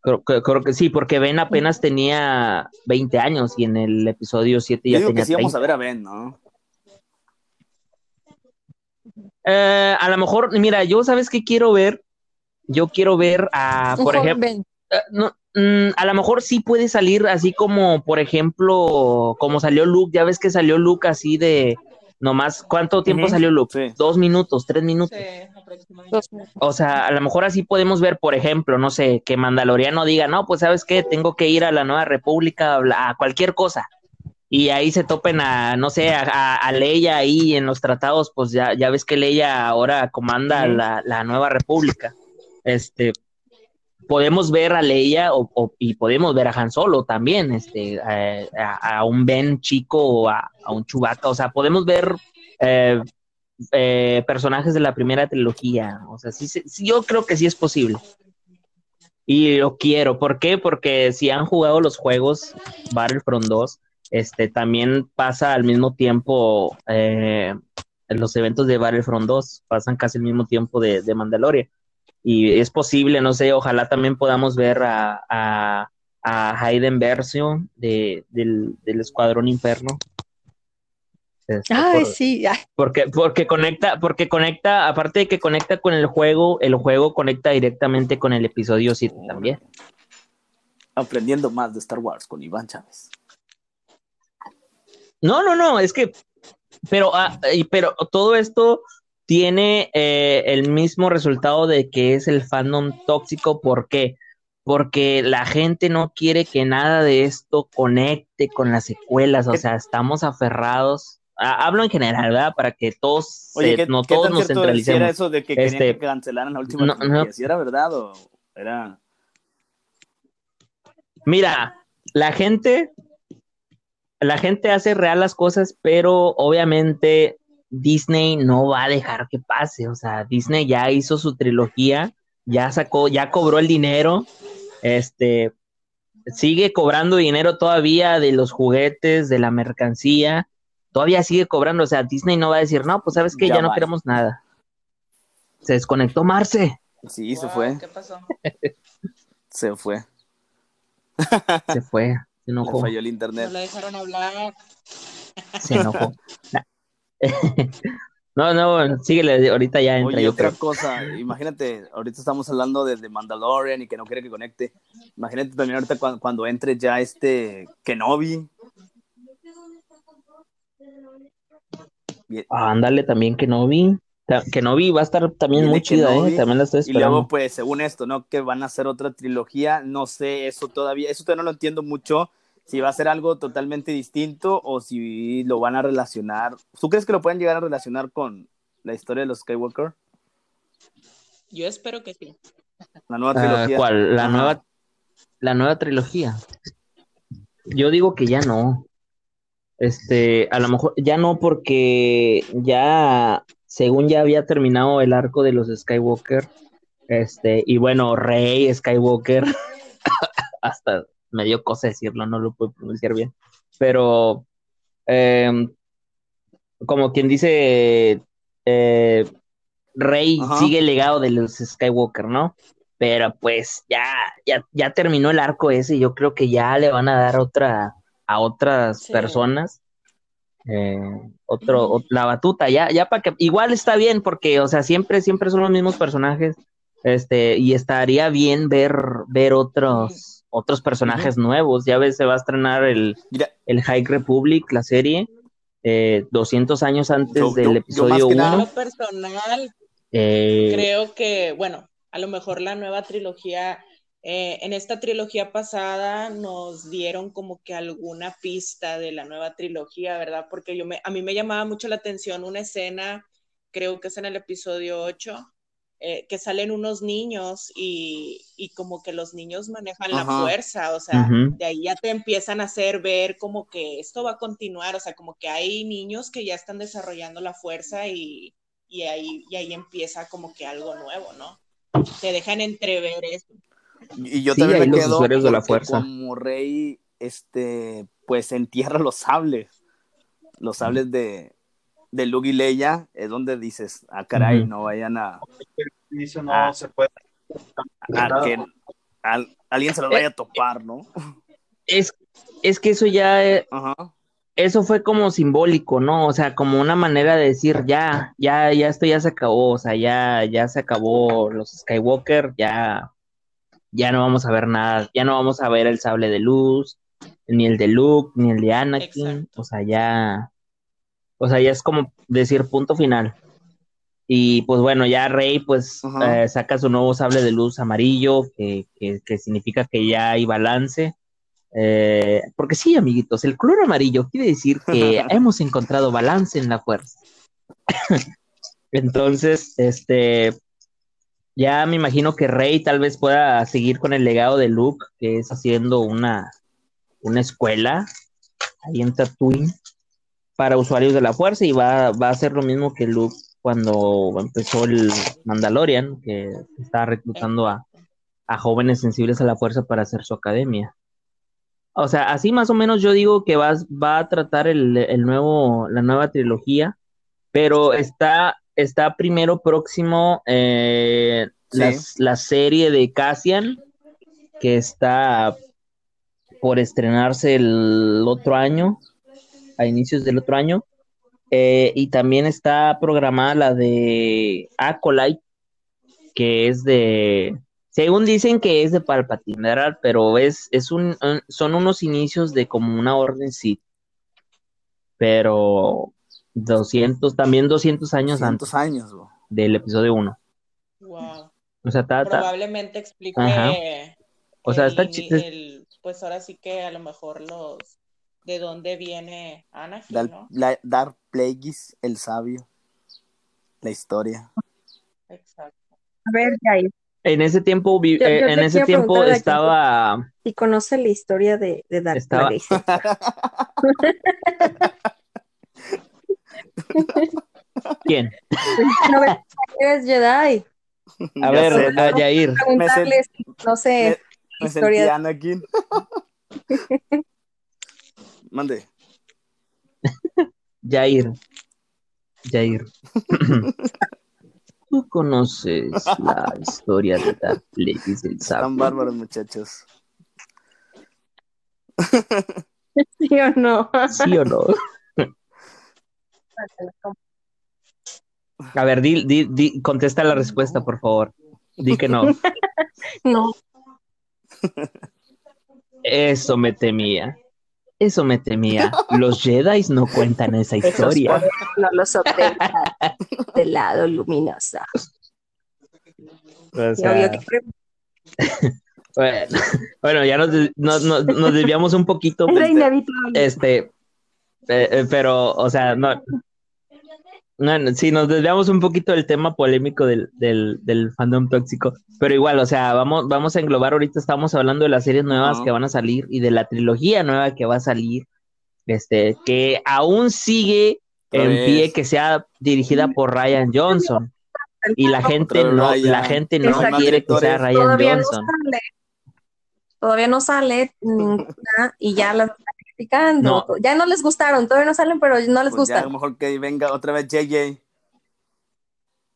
Creo, que sí, porque Ben apenas tenía 20 años y en el episodio 7 ya tenía que sí vamos a ver a Ben, ¿no? Eh, a lo mejor, mira, yo sabes qué quiero ver. Yo quiero ver a, por ejemplo, eh, mm, a lo mejor sí puede salir así como, por ejemplo, como salió Luke. Ya ves que salió Luke así de, Nomás, ¿cuánto tiempo salió Luke? Dos minutos, tres minutos. O sea, a lo mejor así podemos ver, por ejemplo, no sé, que Mandaloriano diga, no, pues sabes qué, tengo que ir a la Nueva República, a cualquier cosa. Y ahí se topen a, no sé, a, Leia ahí en los tratados, pues ya, ya ves que Leia ahora comanda la, la Nueva República. Este, podemos ver a Leia o, y podemos ver a Han Solo también, este, eh, a, un Ben chico o a, un Chewbacca, o sea, podemos ver eh, eh, personajes de la primera trilogía, o sea, sí, sí, yo creo que sí es posible. Y lo quiero, ¿por qué? Porque si han jugado los juegos Battlefront 2, este, también pasa al mismo tiempo los eventos de Battlefront 2, pasan casi al mismo tiempo de, de Mandalorian y es posible, no sé, ojalá también podamos ver a, a, Hayden Versio de, del, Escuadrón Inferno. Este, Ay, sí. Porque, porque conecta, porque conecta, aparte de que conecta con el juego, el juego conecta directamente con el episodio 7 también. Aprendiendo más de Star Wars con Iván Chávez. No, no, no, es que, pero, ah, pero todo esto tiene eh, el mismo resultado de que es el fandom tóxico. ¿Por qué? Porque la gente no quiere que nada de esto conecte con las secuelas, o sea, estamos aferrados. hablo en general, ¿verdad? Para que todos, no todos nos centralicemos. ¿Era eso de que querían este, que cancelaran la última no, ¿Si era verdad o era...? Mira, la gente, la gente hace real las cosas, pero obviamente Disney no va a dejar que pase. O sea, Disney ya hizo su trilogía, ya sacó, ya cobró el dinero, este, sigue cobrando dinero todavía de los juguetes, de la mercancía, todavía sigue cobrando. O sea, Disney no va a decir, no, pues sabes que ya, no queremos nada. Se desconectó Marce. Sí, se fue. ¿Qué pasó? se fue. Se fue. Se enojó. Le falló el internet. No dejaron hablar. Se enojó. No, no, síguele, ahorita ya entra. Oye, otra cosa, imagínate, ahorita estamos hablando de, Mandalorian y que no quiere que conecte. Imagínate también ahorita cuando, entre ya este Kenobi. ándale también Kenobi. Kenobi va a estar también muy chida, ¿eh? También la estoy esperando. Y luego, pues, según esto, ¿no? Que van a hacer otra trilogía. No sé, eso todavía, eso todavía no lo entiendo mucho si va a ser algo totalmente distinto o si lo van a relacionar. ¿Tú crees que lo pueden llegar a relacionar con la historia de los Skywalker? Yo espero que sí. La nueva ah, trilogía. ¿Cuál? La nueva, la nueva trilogía. Yo digo que ya no. Este, a lo mejor ya no porque ya, según ya había terminado el arco de los Skywalker, este, y bueno, Rey Skywalker, hasta me dio cosa decirlo, no lo puedo pronunciar bien, pero em, como quien dice, eh, Rey sigue el legado de los Skywalker, ¿no? Pero pues ya, ya, ya terminó el arco ese y yo creo que ya le van a dar otra a otras personas. Eh, otro, la batuta, ya, ya para que, igual está bien, porque, o sea, siempre, siempre son los mismos personajes, este, y estaría bien ver, ver otros, otros personajes nuevos. Ya ves, se va a estrenar el, el High Republic, la serie, 200 eh, años antes del episodio 1. personal, eh, creo que, bueno, a lo mejor la nueva trilogía, eh, en esta trilogía pasada nos dieron como que alguna pista de la nueva trilogía, ¿verdad? Porque yo me, a mí me llamaba mucho la atención una escena, creo que es en el episodio 8, eh, que salen unos niños y, como que los niños manejan la fuerza, o sea, de ahí ya te empiezan a hacer ver como que esto va a continuar, o sea, como que hay niños que ya están desarrollando la fuerza y, ahí, y ahí empieza como que algo nuevo, ¿no? Te dejan entrever eso. Y yo también me quedo de la fuerza. como rey, este, pues entierra los sables, los sables de, de Luke y Leia es donde dices, ah, caray, no vayan a. no se puede. A que alguien se lo vaya a topar, ¿no? Es, es que eso ya. Eh, eso fue como simbólico, ¿no? O sea, como una manera de decir, ya, ya, ya esto ya se acabó, o sea, ya, ya se acabó los Skywalker, ya, ya no vamos a ver nada, ya no vamos a ver el sable de luz, ni el de Luke, ni el de Anakin, o sea, ya, o sea, ya es como decir punto final. Y pues bueno, ya Rey pues eh, saca su nuevo sable de luz amarillo, que, significa que ya hay balance. Eh, porque sí, amiguitos, el color amarillo quiere decir que hemos encontrado balance en la fuerza. Entonces, este, ya me imagino que Rey tal vez pueda seguir con el legado de Luke, que es haciendo una, una escuela ahí en Tatooine para usuarios de la fuerza y va, a ser lo mismo que Luke cuando empezó el Mandalorian, que estaba reclutando a, jóvenes sensibles a la fuerza para hacer su academia. O sea, así más o menos yo digo que va, va a tratar el, nuevo, la nueva trilogía, pero está, está primero próximo eh, la serie de Cassian, que está por estrenarse el otro año a inicios del otro año. Eh, y también está programada la de Acolyte, que es de, según dicen que es de Palpatine, ¿verdad? Pero es, es un, son unos inicios de como una orden sí Pero 200, también 200 años antes. años, Del episodio 1. Wow. O sea, Probablemente explique. O sea, está Pues ahora sí que a lo mejor los de dónde viene Anakin, ¿no? Dark Plagueis, el sabio, la historia. Exacto. A ver, Jair. En ese tiempo, eh, en ese tiempo estaba. Y conoce la historia de, de Dark estaba... Plagueis. ¿Quién? No es Jedi. A ver, a Jair. no sé, me, historia. Anakin. Mande. Jair. Jair. ¿Tú conoces la historia de Dark Ladies del Están Sapo? bárbaros, muchachos. ¿Sí o no? ¿Sí o no? A ver, di, di, di- contesta la respuesta, por favor. Di que no. No, Eso me temía. Eso me temía. Los Jedi no cuentan esa historia. no los obtenga del lado luminoso. O sea, bueno, bueno, ya nos, nos- nos- nos desviamos un poquito. era inevitable. Este, eh, eh, pero, o sea, no. No, no, sí, nos desviamos un poquito del tema polémico del, del, del fandom tóxico, pero igual, o sea, vamos, vamos a englobar, ahorita estamos hablando de las series nuevas que van a salir y de la trilogía nueva que va a salir, este, que aún sigue Otra en vez. pie que sea dirigida por Ryan Johnson. Y la gente Otra no, Ryan. la gente no Exacto. quiere que sea Ryan Todavía no Johnson. sale. Todavía no sale ninguna y ya las No. Ya no les gustaron, todavía no salen, pero no les Pues ya a lo gustan. mejor que venga otra vez JJ.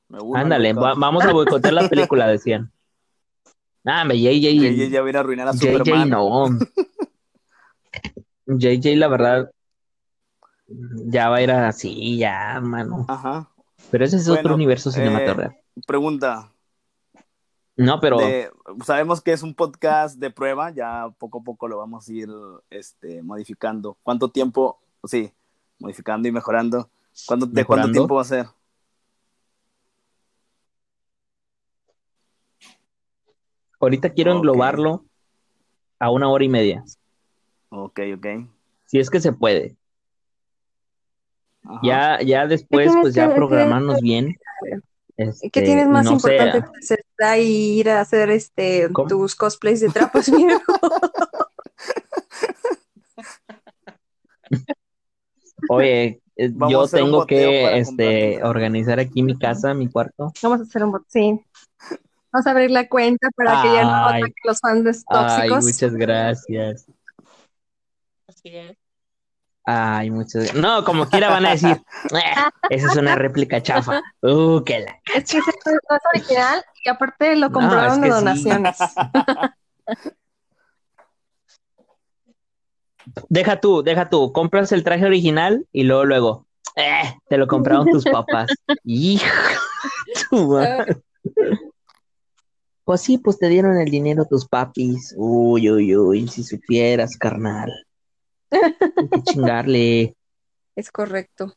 Me Ándale, va- vamos a boicotear la película, decían. Ah, hombre, JJ, JJ ya va a ir a arruinar a JJ Superman. no. JJ, la verdad, ya va a ir así, ya, mano. Ajá. Pero ese es Bueno, otro universo eh, cinematográfico. Pregunta. No, pero de- sabemos que es un podcast de prueba, ya poco a poco lo vamos a ir este, modificando. ¿Cuánto tiempo? Sí, modificando y mejorando. ¿Cuánto, ¿De cuánto tiempo va a ser? ahorita quiero englobarlo a una hora y media. Ok, ok. Si es que se puede. Ajá. Ya, ya después, pues ya programarnos bien. Este, ¿Qué tienes más no sé, importante que hacer? Ahí ir a hacer este ¿Cómo? tus cosplays de trapos viejos? Oye, eh, Vamos yo tengo que este, organizar aquí mi casa, mi cuarto. Vamos a hacer un bot, sí. Vamos a abrir la cuenta para que ya no Ay. ataquen los fans Ay, tóxicos. muchas gracias. Así es. Ay, muchas No, como quiera van a decir, "Ah, esa es una réplica chafa. Uh, que la... Es que ese no es original y aparte lo No, compraron es de sí. donaciones. Deja tú, deja tú, compras el traje original y luego, luego, eh, te lo compraron tus papás. Hijo, tu. Pues sí, pues te dieron el dinero tus papis. Uy, uy, uy, si supieras, carnal. Hay que chingarle. Es correcto.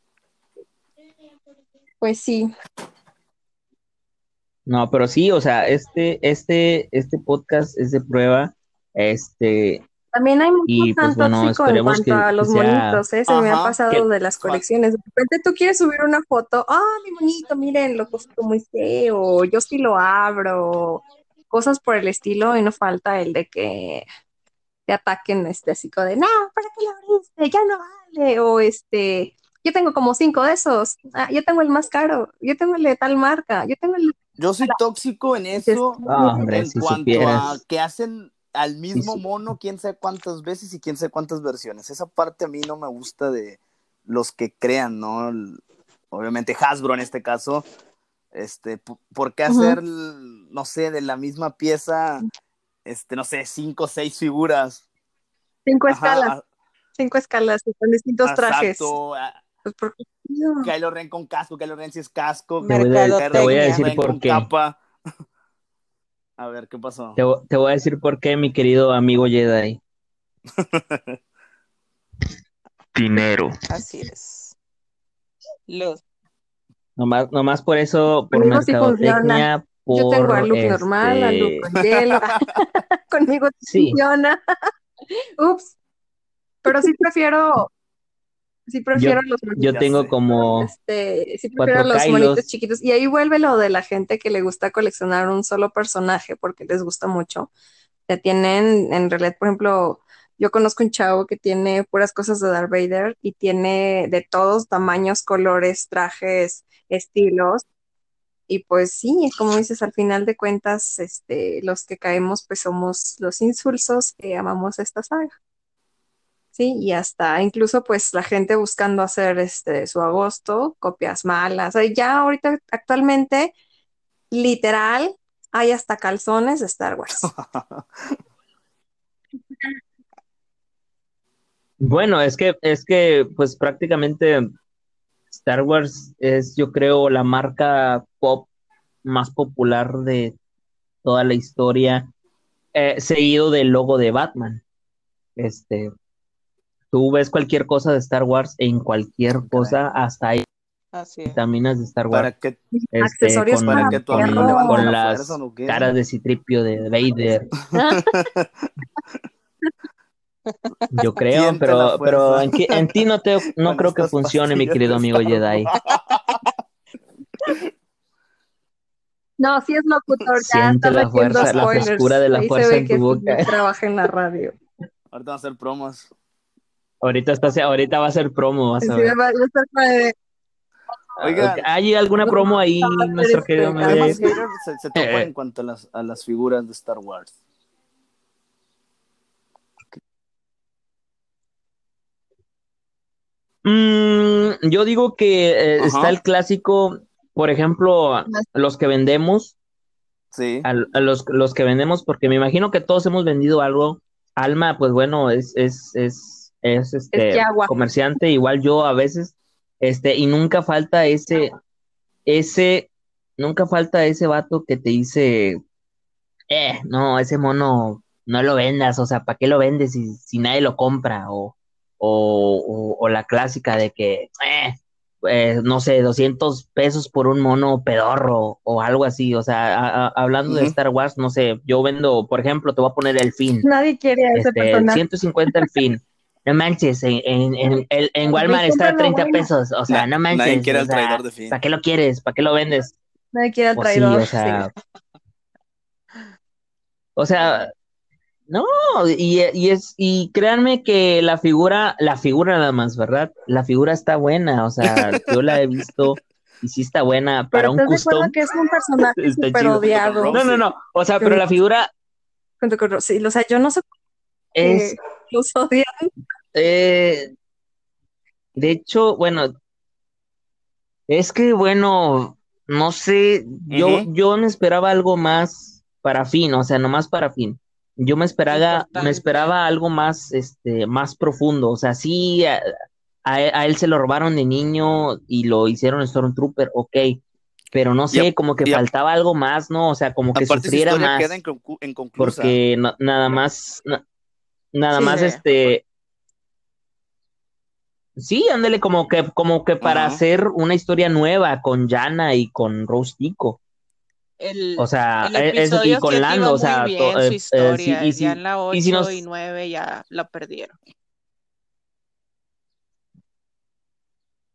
Pues sí, No, pero sí, o sea, este, este, este podcast es de prueba. Este, también hay mucho Y, pues, fan bueno, tóxico en esperemos cuanto que- a los sea- monitos, ¿eh? Se me ha pasado que- de las colecciones. De repente tú quieres subir una foto, ah, mi monito, miren, lo costó muy feo, yo sí lo abro, cosas por el estilo, y no falta el de que te ataquen este así como de, no, ¿para qué lo abriste? Ya no vale, o este, yo tengo como cinco de esos, ah, yo tengo el más caro, yo tengo el de tal marca, yo tengo el Yo soy tóxico en eso. Ah, hombre, en si cuanto supieras. a que hacen al mismo sí. mono quién sabe cuántas veces y quién sabe cuántas versiones. Esa parte a mí no me gusta de los que crean, ¿no? El- obviamente Hasbro en este caso. Este, ¿por qué hacer, no sé, de la misma pieza, este, no sé, cinco o seis figuras? cinco Ajá, escalas, a- cinco escalas y con distintos trajes. exacto, a- Pues porque. Kylo Ren con casco, Kylo Ren si es casco, Te voy a- te voy a Ren decir por qué. capa. A ver, ¿qué pasó? te, vo- te voy a decir por qué, mi querido amigo Jedi. Dinero. Así es. Los Nomás, nomás por eso, por mercadotecnia, por Yo tengo a Luke normal, a este, con hielo. Conmigo sí funciona. Ups. Pero sí prefiero. Sí prefiero los monitos. yo tengo como Este, sí prefiero los monitos chiquitos. Y ahí vuelve lo de la gente que le gusta coleccionar un solo personaje porque les gusta mucho. Ya tienen, en realidad, por ejemplo, yo conozco un chavo que tiene puras cosas de Darth Vader y tiene de todos tamaños, colores, trajes, estilos. Y pues sí, como dices, al final de cuentas, este, los que caemos, pues somos los insulsos que amamos esta saga. Sí, y hasta incluso pues la gente buscando hacer este su agosto, copias malas. O ya ahorita actualmente, literal, hay hasta calzones de Star Wars. Bueno, es que, es que, pues prácticamente Star Wars es, yo creo, la marca pop más popular de toda la historia, eh, seguido del logo de Batman. Este, tú ves cualquier cosa de Star Wars en cualquier cosa, hasta ahí Así es. vitaminas de Star Wars. Para que, este, Accesorios con, para que tu con- amigo con la las fuerza, ¿no qué? caras de Citripio de Vader. Yo creo, Siente pero, pero en, ti- en ti no te no creo que funcione, mi querido amigo Jedi. No, sí es locutor, ya Siente la fuerza, la frescura de la Ahí fuerza en que tu sí boca. trabaja en la radio. Ahorita van a hacer promos. Ahorita está, ahorita va a ser promo, vas a va va a ¿Hay alguna promo ahí, nuestro este, querido se, se Eh. en cuanto a las, a las figuras de Star Wars? Mm, yo digo que eh, está el clásico, por ejemplo, los que vendemos, Sí. a, a los, los que vendemos, porque me imagino que todos hemos vendido algo. Alma, pues bueno, es, es, es, es este Es comerciante, igual yo a veces, este, y nunca falta ese, ese, nunca falta ese vato que te dice, eh, no, ese mono no lo vendas, o sea, ¿para qué lo vendes si, si nadie lo compra? O, o, o, o la clásica de que, eh, eh, no sé, 200 pesos por un mono pedorro o algo así. O sea, a- a- hablando de. Star Wars, no sé, yo vendo, por ejemplo, te voy a poner el fin. Nadie quiere a ese Este, personaje. 150 el fin. No manches, en, en, en, en- en Walmart está a cómpralo, 30 bueno. pesos. O sea, no manches. nadie quiere o al traidor de fin. ¿Para qué lo quieres? ¿Para qué lo vendes? Nadie quiere al Pues sí, traidor. o sea, sí. o sea, no, y, y es, y créanme que la figura, la figura nada más, ¿verdad? La figura está buena, o sea, yo la he visto y sí está buena para Pero un ¿estás de acuerdo custom. que es un personaje súper chido. odiado? No, no, no, o sea, pero la figura sí, o sea, yo no sé es, los odian. eh, de hecho, bueno, es que, bueno, no sé, yo, yo me esperaba algo más para fin, o sea, nomás para fin. Yo me esperaba, me esperaba algo más, este, más profundo. O sea, sí, a, a, a él se lo robaron de niño y lo hicieron Stormtrooper, ok. Pero no sé, a- como que faltaba algo más, ¿no? O sea, como que sufriera más. queda. Porque no- nada más, na- nada Sí. más, este. Sí, ándale, como que, como que para hacer una historia nueva con Yana y con Rose Tico. El, O sea, el eh, eso, y con Lando, o sea, to- bien eh, su eh, historia, sí, y si- ya en la 8 y si nos- 9 ya la perdieron.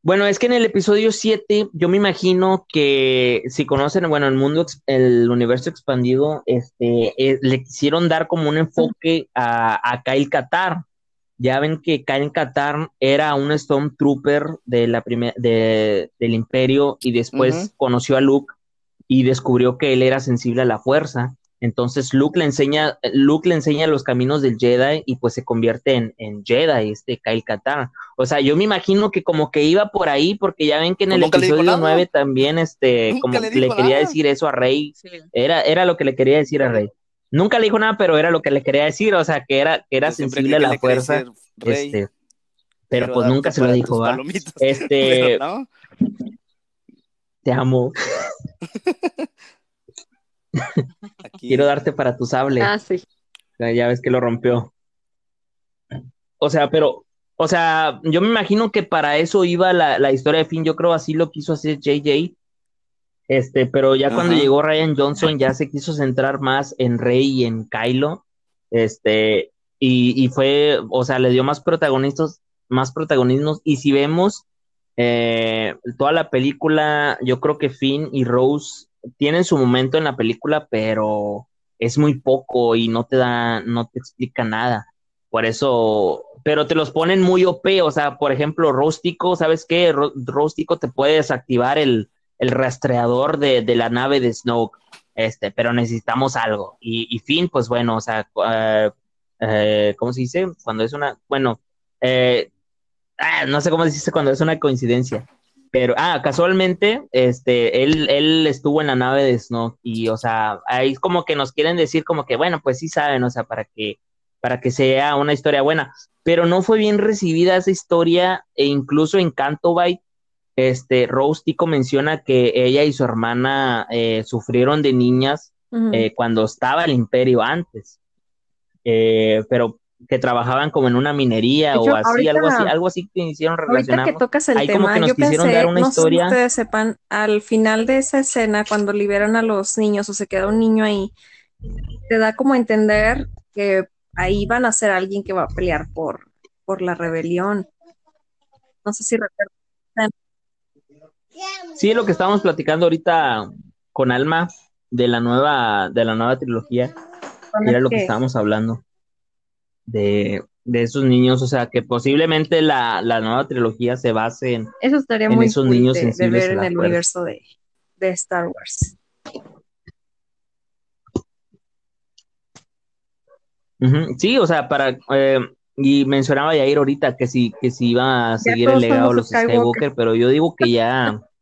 Bueno, es que en el episodio 7 yo me imagino que si conocen, bueno, el mundo, el universo expandido, este, eh, le quisieron dar como un enfoque a, a Kyle Katarn. Ya ven que Kyle Katarn era un Stormtrooper de la primer, de, del Imperio y después conoció a Luke y descubrió que él era sensible a la fuerza. Entonces Luke le enseña, Luke le enseña los caminos del Jedi y pues se convierte en, en Jedi, este Kyle Katarn. O sea, yo me imagino que como que iba por ahí, porque ya ven que en el episodio nada. 9 también, este, Nunca como le le, quería nada. decir eso a Rey, Sí. era, era lo que le quería decir a Rey. Nunca le dijo nada, pero era lo que le quería decir, o sea, que era, que era Yo sensible a la fuerza, decir, "Rey, este, pero pues nunca se lo dijo, ¿va? palomitas". Este, Pero no, te amo, aquí- quiero darte para tu sable. Ah, sí. ya ves que lo rompió. O sea, pero, o sea, yo me imagino que para eso iba la, la historia de Finn. Yo creo así lo quiso hacer JJ. Este, pero ya cuando llegó Ryan Johnson ya se quiso centrar más en Rey y en Kylo. Este, y, y fue, o sea, le dio más protagonistas, más protagonismos. Y si vemos eh, toda la película, yo creo que Finn y Rose tienen su momento en la película, pero es muy poco y no te da, no te explica nada. Por eso, pero te los ponen muy OP, o sea, por ejemplo, Róstico, ¿sabes qué? Ro- Róstico te puede desactivar el, el rastreador de, de la nave de Snoke, este, pero necesitamos algo. Y, Finn, pues bueno, o sea, eh, eh, ¿cómo se dice? Cuando es una, bueno, eh, ah, no sé cómo decirse cuando es una coincidencia, pero, ah, casualmente, este, él, él estuvo en la nave de Snow y, o sea, ahí como que nos quieren decir como que, bueno, pues sí saben, o sea, para que, para que sea una historia buena, pero no fue bien recibida esa historia e incluso en Canto este, Rose Tico menciona que ella y su hermana eh, sufrieron de niñas eh, cuando estaba el imperio antes, eh, pero que trabajaban como en una minería o así, algo así, algo así que hicieron relacionar. Ahorita que tocas el tema, yo pensé, dar una no historia. Sé si ustedes sepan, al final de esa escena, cuando liberan a los niños o se queda un niño ahí, te da como a entender que ahí van a ser alguien que va a pelear por, por la rebelión. No sé si recuerdan. Sí, lo que estábamos platicando ahorita con Alma de la nueva, de la nueva trilogía, era lo que estábamos hablando de, esos niños, o sea, que posiblemente la, nueva trilogía se base en, Eso estaría muy esos niños de, ver en el universo de, Star Wars. Sí, o sea, para eh, y mencionaba Yair ahorita que si que si iba a seguir el legado de los Skywalker, pero yo digo que ya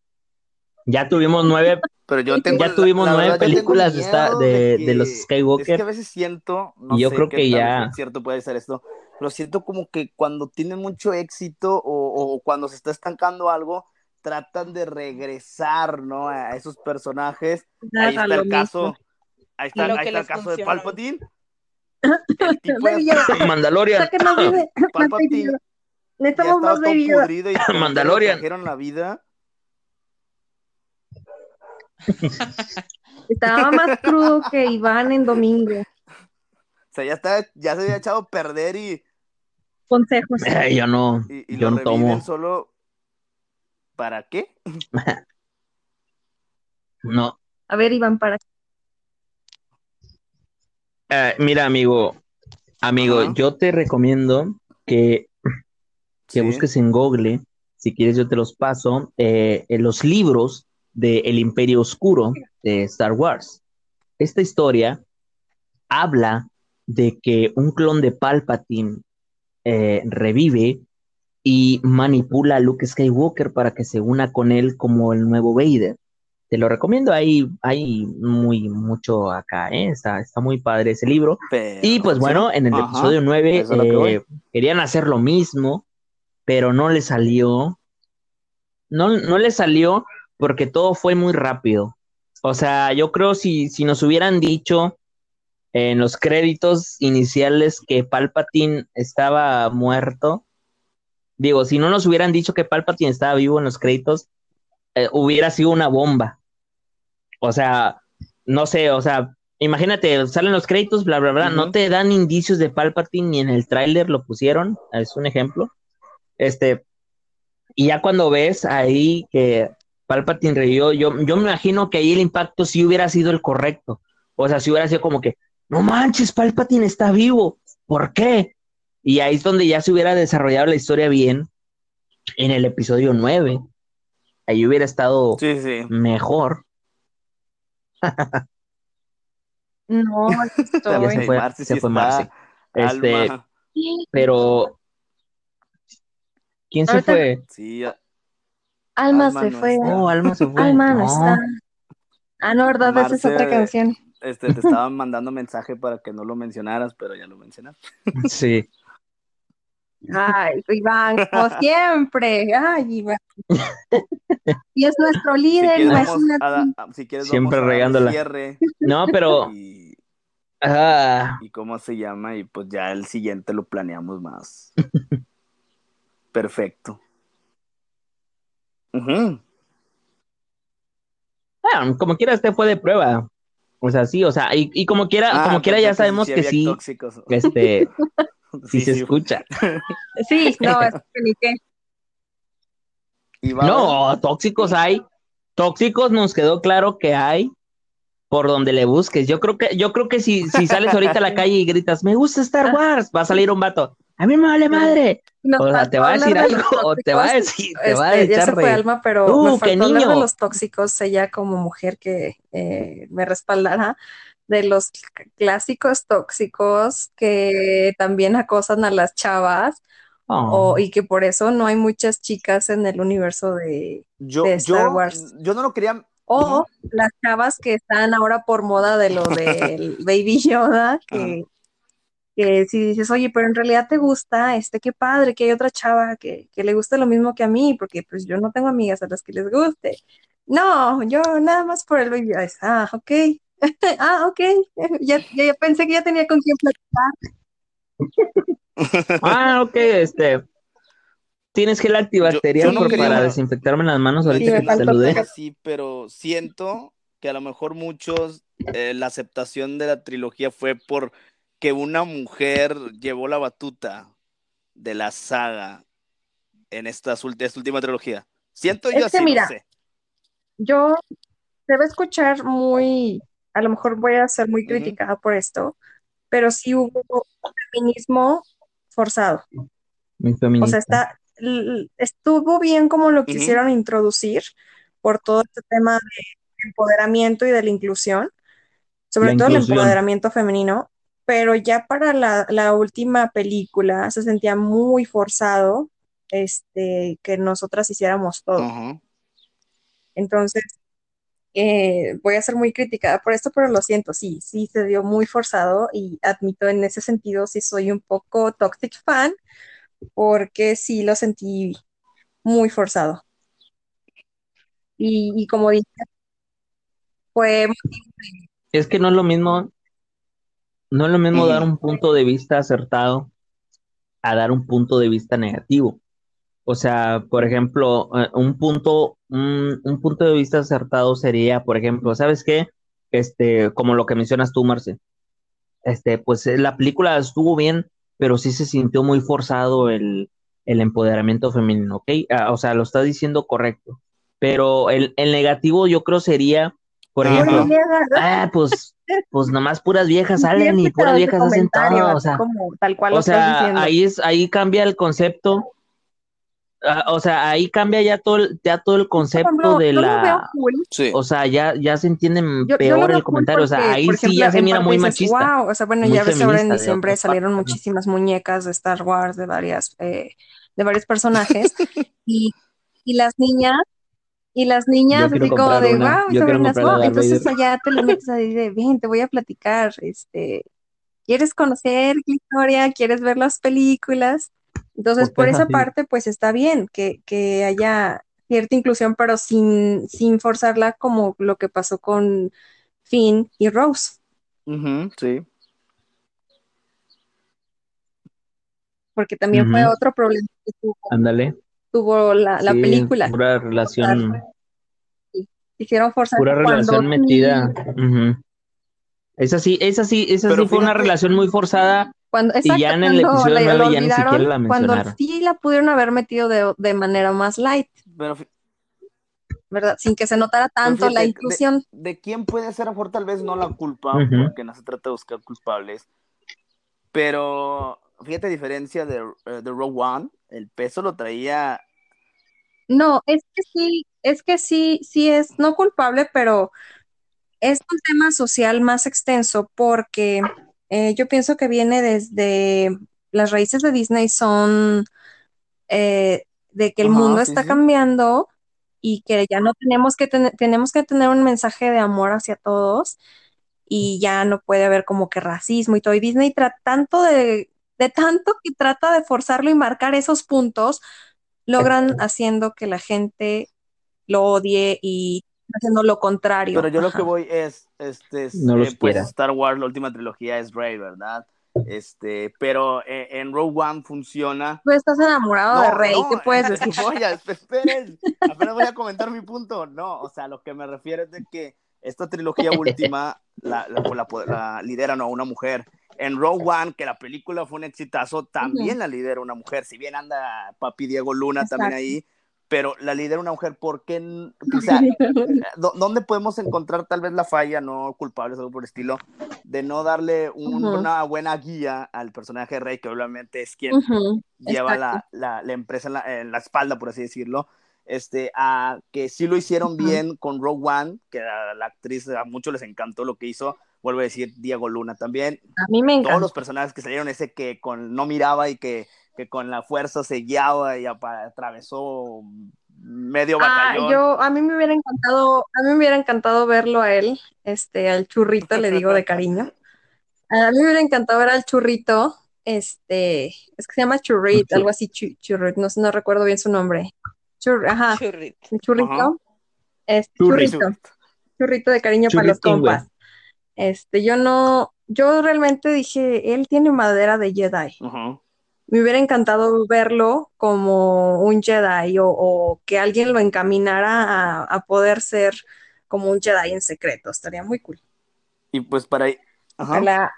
ya tuvimos nueve pero yo tengo, ya tuvimos nueve películas de, de, los Skywalker. Es que a veces siento, no yo creo que ya cierto puede ser esto, pero siento como que cuando tienen mucho éxito o, cuando se está estancando algo, tratan de regresar, ¿no? A esos personajes. ahí está el caso, ahí está, ahí está el caso de Palpatine. El tipo de... Mandalorian. Palpatine. Necesitamos más bebidas. Mandalorian. la vida estaba más crudo que Iván en domingo. O sea, ya, está, ya se había echado a perder y. Consejos. Eh, yo no, yo no tomo. solo. ¿Para qué? no. A ver, Iván, ¿para qué? Eh, mira, amigo, amigo, yo te recomiendo que, que busques en Google, si quieres yo te los paso, eh, en los libros de El Imperio Oscuro de Star Wars. Esta historia habla de que un clon de Palpatine eh, revive y manipula a Luke Skywalker para que se una con él como el nuevo Vader. Te lo recomiendo, hay, hay muy mucho acá, ¿eh? está, muy padre ese libro. y pues bueno, en el episodio 9 eh, querían hacer lo mismo, pero no le salió. No, no le salió porque todo fue muy rápido. O sea, yo creo si, si nos hubieran dicho en los créditos iniciales que Palpatine estaba muerto, digo, si no nos hubieran dicho que Palpatine estaba vivo en los créditos, eh, hubiera sido una bomba. O sea, no sé, o sea, imagínate, salen los créditos, bla, bla, bla, no te dan indicios de Palpatine ni en el tráiler lo pusieron, es un ejemplo. Este, y ya cuando ves ahí que Palpatine revivió, yo, yo me imagino que ahí el impacto sí hubiera sido el correcto. O sea, si hubiera sido como que, no manches, Palpatine está vivo, ¿por qué? Y ahí es donde ya se hubiera desarrollado la historia bien en el episodio 9. Ahí hubiera estado mejor. no, se fue, se fue Marcy. Este, pero ¿quién se fue? Sí, Alma, se fue. Oh, Alma se fue. Alma no, está. Ah, no, ¿verdad? Esa es otra canción. Este, te estaban mandando mensaje para que no lo mencionaras, pero ya lo mencionaste. Sí. Ay, Iván, como siempre. Ay, Iván. Y es nuestro líder, si imagínate. si quieres, siempre regándola. No, pero. Y, ah. y cómo se llama, y pues ya el siguiente lo planeamos más. Perfecto como quiera, este fue de prueba. O sea, sí, o sea, y, como quiera, ah, como quiera ya sabemos que sí, este, sí, se escucha. Sí, no, es que ni qué. No, tóxicos hay, tóxicos nos quedó claro que hay por donde le busques. Yo creo que, yo creo que si, si sales ahorita a la calle y gritas, me gusta Star Wars, va a salir un vato a mí me vale madre. o sea, te va a decir algo, o te va a decir, te va a este, echar ya se fue Alma, pero uh, me faltó hablar de los tóxicos, ella como mujer que eh, me respaldará, de los clásicos tóxicos que también acosan a las chavas, o, y que por eso no hay muchas chicas en el universo de, Yo, de Star yo, Wars. yo no lo quería. O las chavas que están ahora por moda de lo del Baby Yoda, que, que si dices, oye, pero en realidad te gusta, este, qué padre que hay otra chava que, que le gusta lo mismo que a mí, porque pues yo no tengo amigas a las que les guste. No, yo nada más por el Baby. Ah, ok. Ah, ok. Ya, ya, ya pensé que ya tenía con quién platicar. Ah, ok, este. ¿Tienes gel antibacterial Yo- yo no por- quería- para desinfectarme las manos ahorita que te saludé? Sí, pero siento que a lo mejor muchos, eh, la aceptación de la trilogía fue por que una mujer llevó la batuta de la saga en esta última trilogía. Siento yo Es que así, mira, no sé. Yo se va a escuchar muy, a lo mejor voy a ser muy criticada por esto, pero sí hubo feminismo forzado. O sea, está, estuvo bien como lo quisieron introducir por todo este tema de empoderamiento y de la inclusión, sobre La todo el empoderamiento femenino, pero ya para la, la última película se sentía muy forzado este, que nosotras hiciéramos todo. Entonces, eh, voy a ser muy criticada por esto, pero lo siento, sí, sí se dio muy forzado y admito en ese sentido sí soy un poco toxic fan porque sí lo sentí muy forzado. Y, y como dije, fue Es que no es lo mismo, no es lo mismo dar un punto de vista acertado a dar un punto de vista negativo. O sea, por ejemplo, eh, un punto, un, un punto de vista acertado sería, por ejemplo, ¿sabes qué? Este, como lo que mencionas tú, Marce. Este, pues eh, la película estuvo bien, pero sí se sintió muy forzado el, el empoderamiento femenino, ¿ok? Ah, o sea, lo está diciendo correcto. Pero el, el negativo yo creo sería, por ejemplo, ah, pues, pues nomás puras viejas salen y puras viejas hacen comentario, todo, o sea, como tal cual o sea, ahí es, ahí cambia el concepto, ah, o sea, ahí cambia ya todo, el- ya todo el concepto ejemplo, de yo lo veo la, cool. O sea, ya, ya se entiende Yo, yo peor veo el cool comentario, o sea, porque, ahí por sí ejemplo, ya se mira muy dices, machista, wow, o sea, bueno, ya ves ahora en diciembre salieron muchísimas muñecas de Star Wars, de varias, eh, de varios personajes, y, y las niñas, y las niñas así como de, una, wow, comprar a wow, entonces allá te le metes ahí de, bien, te voy a platicar, este, ¿quieres conocer la historia? ¿Quieres ver las películas? Entonces, ¿Por esa así? parte, pues está bien que, que haya cierta inclusión, pero sin, sin forzarla como lo que pasó con Finn y Rose, Ujú, sí. porque también fue otro problema que tuvo, ándale, tuvo la, la sí, película. pura Forzar, relación, sí. Hicieron forzar pura cuando relación metida, sí, ujú. Esa sí, esa sí, esa Pero sí fue una relación muy forzada cuando, y ya en el cuando episodio la, 9 lo ya ni siquiera la cuando mencionaron. sí la pudieron haber metido de, de manera más light, pero, ¿verdad? Sin que se notara tanto la fíjate, de, inclusión. de quién puede ser a tal vez no la culpa, porque no se trata de buscar culpables, pero fíjate a diferencia de, eh, de Rogue One, el peso lo traía No, es que sí, es que sí, sí es no culpable, pero es un tema social más extenso porque eh, yo pienso que viene desde las raíces de Disney son eh, de que el Ajá, mundo sí, está sí. cambiando y que ya no tenemos que tener, tenemos que tener un mensaje de amor hacia todos y ya no puede haber como que racismo y todo. Y Disney trata tanto de, de tanto que trata de forzarlo y marcar esos puntos, logran haciendo que la gente lo odie y haciendo lo Pero contrario. yo lo que voy es, este, es, No eh, pues. Star Wars, la última trilogía es Rey, ¿verdad? Este, pero eh, en Rogue One funciona. Tú estás enamorado de No, Rey, ¿qué no, puedes es decir? voy a, esperen, apenas voy a comentar mi punto. No, o sea, lo que me refiero es de que esta trilogía última la, la, la, la lidera no, una mujer. En Rogue One, que la película fue un exitazo, también Ujú. la lidera una mujer. Si bien anda papi Diego Luna también Exacto. ahí, pero la lidera una mujer. ¿Por qué? O sea, ¿dó- ¿dónde podemos encontrar tal vez la falla, no culpables, algo por el estilo, de no darle un- Ujú. una buena guía al personaje Rey, que obviamente es quien Ujú, lleva exacto. la, la, la empresa en la, en la espalda, por así decirlo, este, a que sí lo hicieron bien con Rogue One, que a la actriz a muchos les encantó lo que hizo, vuelvo a decir Diego Luna también, A mí me todos encanta. los personajes que salieron, ese que con no miraba y que que con la fuerza se guiaba y atravesó medio Ah, batallón. yo, a mí me hubiera encantado, a mí me hubiera encantado verlo a él, este, al churrito, le digo de cariño. A mí me hubiera encantado ver al churrito, este, es que se llama churrit, Chu- algo así, chu- churrit, no, no recuerdo bien su nombre. Chur- ajá, Churrito. el churrito, Ajá. churrito, churrito de cariño para los compas. Este, yo no, yo realmente dije, él tiene madera de Jedi. Ajá. Me hubiera encantado verlo como un Jedi o, o que alguien lo encaminara a, a poder ser como un Jedi en secreto. Estaría muy cool. Y pues para ahí. Ojalá,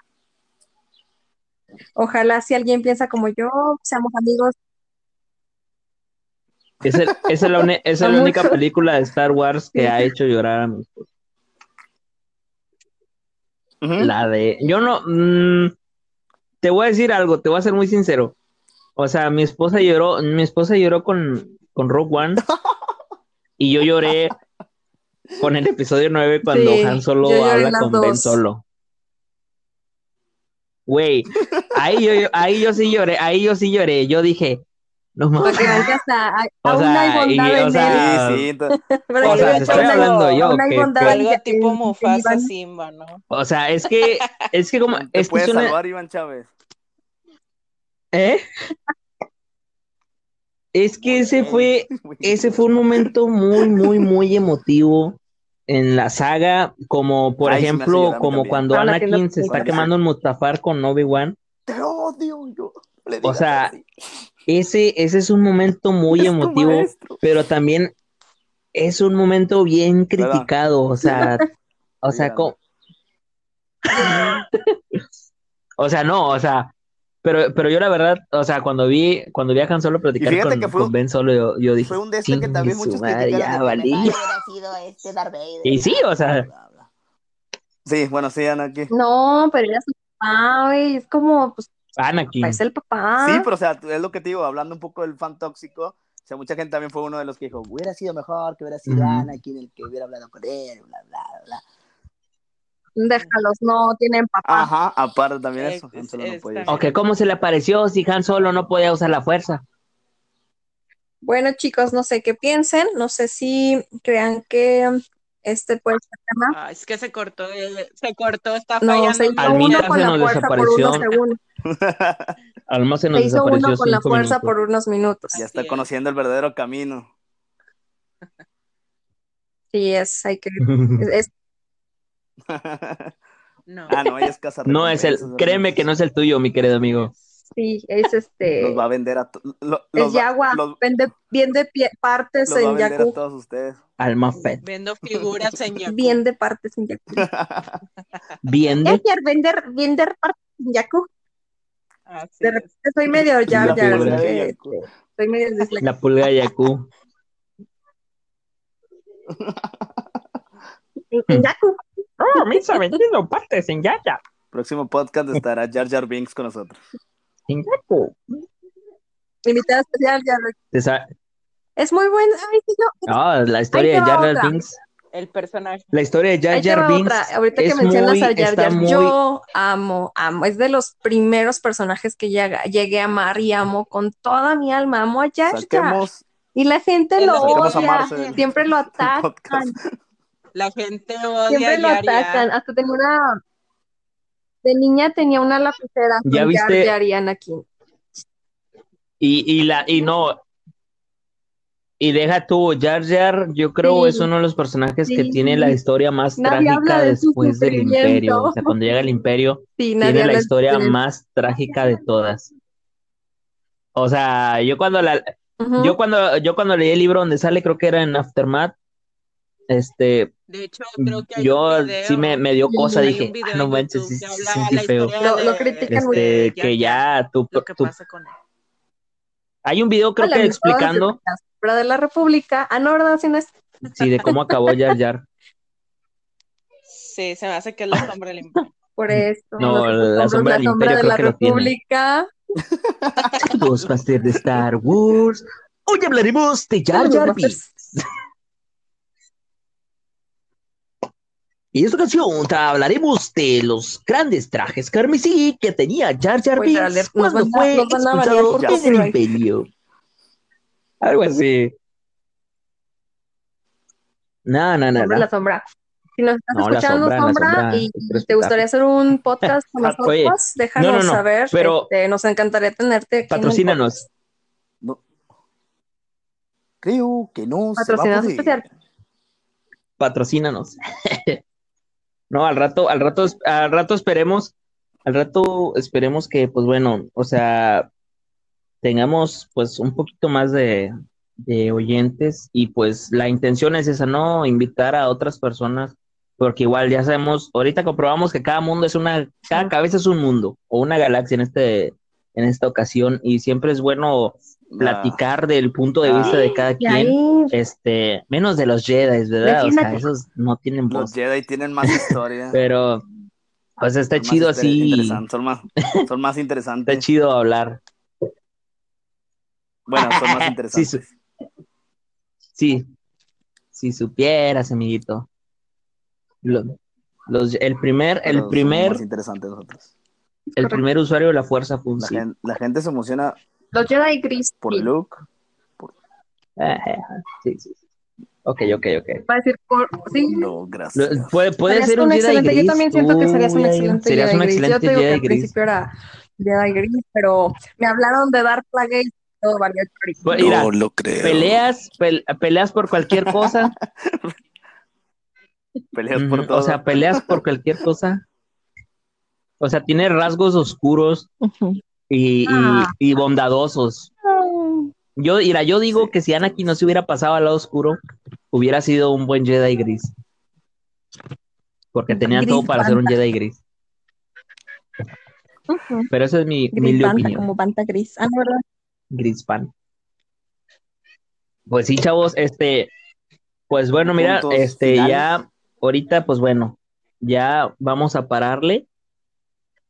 ojalá si alguien piensa como yo, seamos amigos. Es esa es la única película de Star Wars que ha hecho llorar a mi esposa. La de. Yo no. mm, te voy a decir algo, te voy a ser muy sincero. O sea, mi esposa lloró, mi esposa lloró con, con Rogue One. Y yo lloré con el episodio 9 cuando Sí, Han Solo habla con Ben. Solo. Güey, ahí yo- ahí yo sí lloré, ahí yo sí lloré. Yo dije, no Para mames. que que hasta hay- O aún sea, hay bondad y- o sea, él. Sí, sí. entonces- Para O que sea, que estoy aún hay- hablando yo, aún hay que- bondad que- en- Algo en- tipo Mufasa Iván. Simba, ¿no? O sea, es que, es que como, Te es que es puedes una, salvar, Iván Chávez. ¿eh? Es que ese fue, ese fue un momento muy, muy, muy emotivo en la saga, como por Ay, ejemplo, a como también. cuando que Anakin no- se está quemando en Mustafar con Obi-Wan. Te odio, yo. Le O sea, así. Ese, ese es un momento muy Es emotivo, pero también es un momento bien ¿Verdad? criticado, o sea, o sea, grande. co- o sea, no, o sea, pero, pero yo la verdad, o sea, cuando vi, cuando vi a Han Solo platicar fíjate con, que fue con Ben Solo, yo, yo dije, Fue un de este que "Chingue también muchos madre, criticaron. ya de que valí". mejor hubiera sido este Darth Vader. Y sí, o sea. Sí, bueno, sí, Ana, aquí. No, pero era su papá, güey. Es como, pues, Anakin. es el papá. Sí, pero o sea, es lo que te digo, hablando un poco del fan tóxico, o sea, mucha gente también fue uno de los que dijo, hubiera sido mejor que hubiera sido Ujú. Anakin el que hubiera hablado con él, bla, bla, bla. Déjalos, no tienen papá. Ajá, aparte también eso, Han Solo no está podía. Ok, ¿cómo se le apareció si Han Solo no podía usar la fuerza? Bueno, chicos, no sé qué piensen. No sé si crean que este puede ser tema. Ah, es que se cortó, se cortó, está No, fallando. se hizo Al uno con se la fuerza por desapareció. unos segundos. Alma se nos Se hizo desapareció uno con la fuerza minutos. por unos minutos. ya Así está es. conociendo el verdadero camino. Sí, es, hay que, es, No. ah, no, ella es casa No es el, créeme que no es el tuyo, mi querido amigo. sí, es este, Los va a vender a lo- es los Yagua, los- vende, vende pie- partes los va a en Yaku, todos ustedes. Alma Fett. Vendo figuras en Yaku. vende partes en Yaku. Bien de Edgar, vender, vender partes en Yaku. Así De es. repente soy medio Jar La figura así de que este, soy medio disléxica. la pulga Yaku. Yaku. Oh, me hizo vendiendo partes en Yaya. Próximo podcast estará Jar Jar Binks con nosotros. En Yaku. Invitada especial, Jar Jar. Es muy buena. Ay, sí, yo- No, la historia Ahí de Jar Jar otra. Binks. El personaje. La historia de Jar Jar Binks otra. Ahorita que es mencionas muy, a Jar Jar, muy, yo amo, amo. Es de los primeros personajes que llega- llegué a amar y amo con toda mi alma. Amo a Jar Jar. Saquemos, Y la gente lo que odia. Siempre lo atacan. La gente odia Siempre lo Yar Yar. atacan. Hasta tenía una. De niña tenía una lapicera ¿Ya con Jar? Jar y Anakin. Y, y la, y no. Y deja tú, Jar Jar, yo creo Sí. es uno de los personajes que Sí. tiene la historia más Nadie trágica de después del. Imperio. O sea, cuando llega el Imperio, Sí, tiene la de historia más trágica de todas. O sea, yo cuando la, yo cuando, yo cuando leí el libro donde sale, creo que era en Aftermath, este, De hecho, creo que hay yo un video, sí me, me dio cosa, dije, "Ah, no manches, sí, sí, feo. Lo- lo critican de mucho. Este, que ya tú, lo que tú- pasa con él. hay un video creo Hola, que explicando, De la República. Ah, no, ¿verdad? Sí, no es. sí, de cómo acabó Jar Jar. Sí, se me hace que es la sombra del imperio. Por esto. No, la sombra la del sombra imperio de creo la. República. Ghostbusters de Star Wars. Hoy hablaremos de Jar Jar. Binks. Y en esta ocasión hablaremos de los grandes trajes carmesí que tenía Jar Jar Pues, Binks nos cuando fue expulsado del imperio. Algo así. No, no, no. Hombre, no. la sombra. Si nos estás No, escuchando, sombra, sombra, sombra, y te gustaría hacer un podcast con nosotros, Oye, déjanos no, no, no, saber. pero- este, nos encantaría tenerte. aquí Patrocínanos. Creo que no poder. especial. patrocínanos. no, al rato, al rato, al rato esperemos, al rato esperemos que, pues bueno, o sea, tengamos pues un poquito más de, de oyentes y pues la intención es esa, ¿no? Invitar a otras personas, porque igual ya sabemos, ahorita comprobamos que cada mundo es una, cada cabeza es un mundo o una galaxia en este, en esta ocasión y siempre es bueno platicar del punto de vista de cada quien este, menos de los Jedi, ¿verdad? O sea, Defiéndete. esos no tienen Los voz. Jedi tienen más historia. Pero, pues está Son chido así, Son más, son más está interesantes. chido hablar. Bueno, son más Sí, interesantes. su- sí, si supieras, amiguito. Lo- los, el primer, el primer, más interesantes nosotros. el primer usuario de la fuerza fue un La, Sith. gen- la gente se emociona los Jedi Gris. por sí. Luke. Ajá, sí, sí, sí. Ok, ok, ok. Va a decir, por, sí, No, gracias. Puede puede ser un un Jedi excelente. gris. Yo también siento que serías un excelente serías Jedi un Gris. Yo excelente te digo que Jedi al gris. principio era Jedi Gris, pero me hablaron de Dark Plague todo valió chorizo. Pues, mira, lo creo. peleas, pel- peleas por cualquier cosa. Peleas por todo. O sea, peleas por cualquier cosa. O sea, tiene rasgos oscuros y, Ah. y bondadosos. Yo, mira, yo digo Sí. que si Anakin no se hubiera pasado al lado oscuro, hubiera sido un buen Jedi gris. Porque tenían Gris todo para ser un. Jedi gris. Pero esa es mi Gris Banta, opinión. como Banta Gris. Ah, no, ¿verdad? Gris fan. Pues sí, chavos, este, pues bueno, mira, este, finales. ya, ahorita, pues bueno, ya vamos a pararle.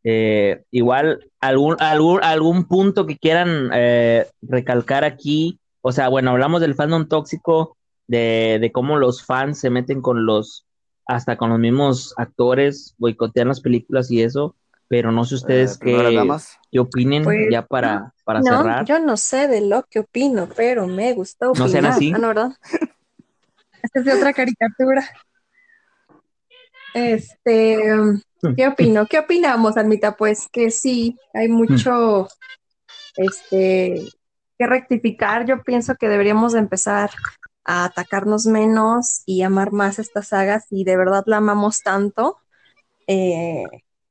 Eh, igual, algún, algún, algún punto que quieran eh, recalcar aquí, o sea, bueno, hablamos del fandom tóxico, de, de cómo los fans se meten con los, hasta con los mismos actores, boicotean las películas y eso, pero no sé ustedes Eh, las qué, qué opinen Pues, ya para, para No, cerrar. yo no sé de lo que opino, pero me gusta opinar. No sean así. Ah, no, ¿verdad? Esta es de otra caricatura. Este, ¿qué opino? ¿Qué opinamos, Almita? Pues que sí, hay mucho este, que rectificar. Yo pienso que deberíamos de empezar a atacarnos menos y amar más estas sagas y de verdad la amamos tanto. Eh,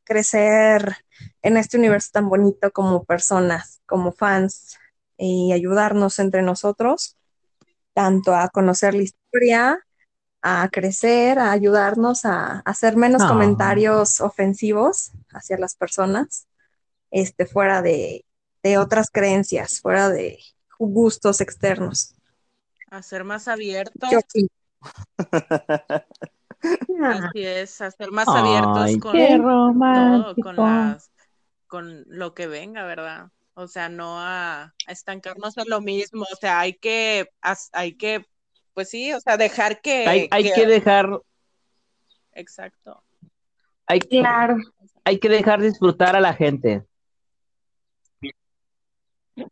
crecer en este universo tan bonito como personas, como fans y ayudarnos entre nosotros, tanto a conocer la historia, a crecer, a ayudarnos a, a hacer menos Ah. comentarios ofensivos hacia las personas, este, fuera de, de otras creencias, fuera de gustos externos. A ser más abiertos. ¿Qué opinas? Así es, a ser más Ay, abiertos con todo, con las, con lo que venga, ¿verdad? O sea, no a, a estancarnos en lo mismo. O sea, hay que, hay que, pues sí, o sea, dejar que, Hay, hay que- dejar, exacto. hay, Claro. hay que dejar disfrutar a la gente.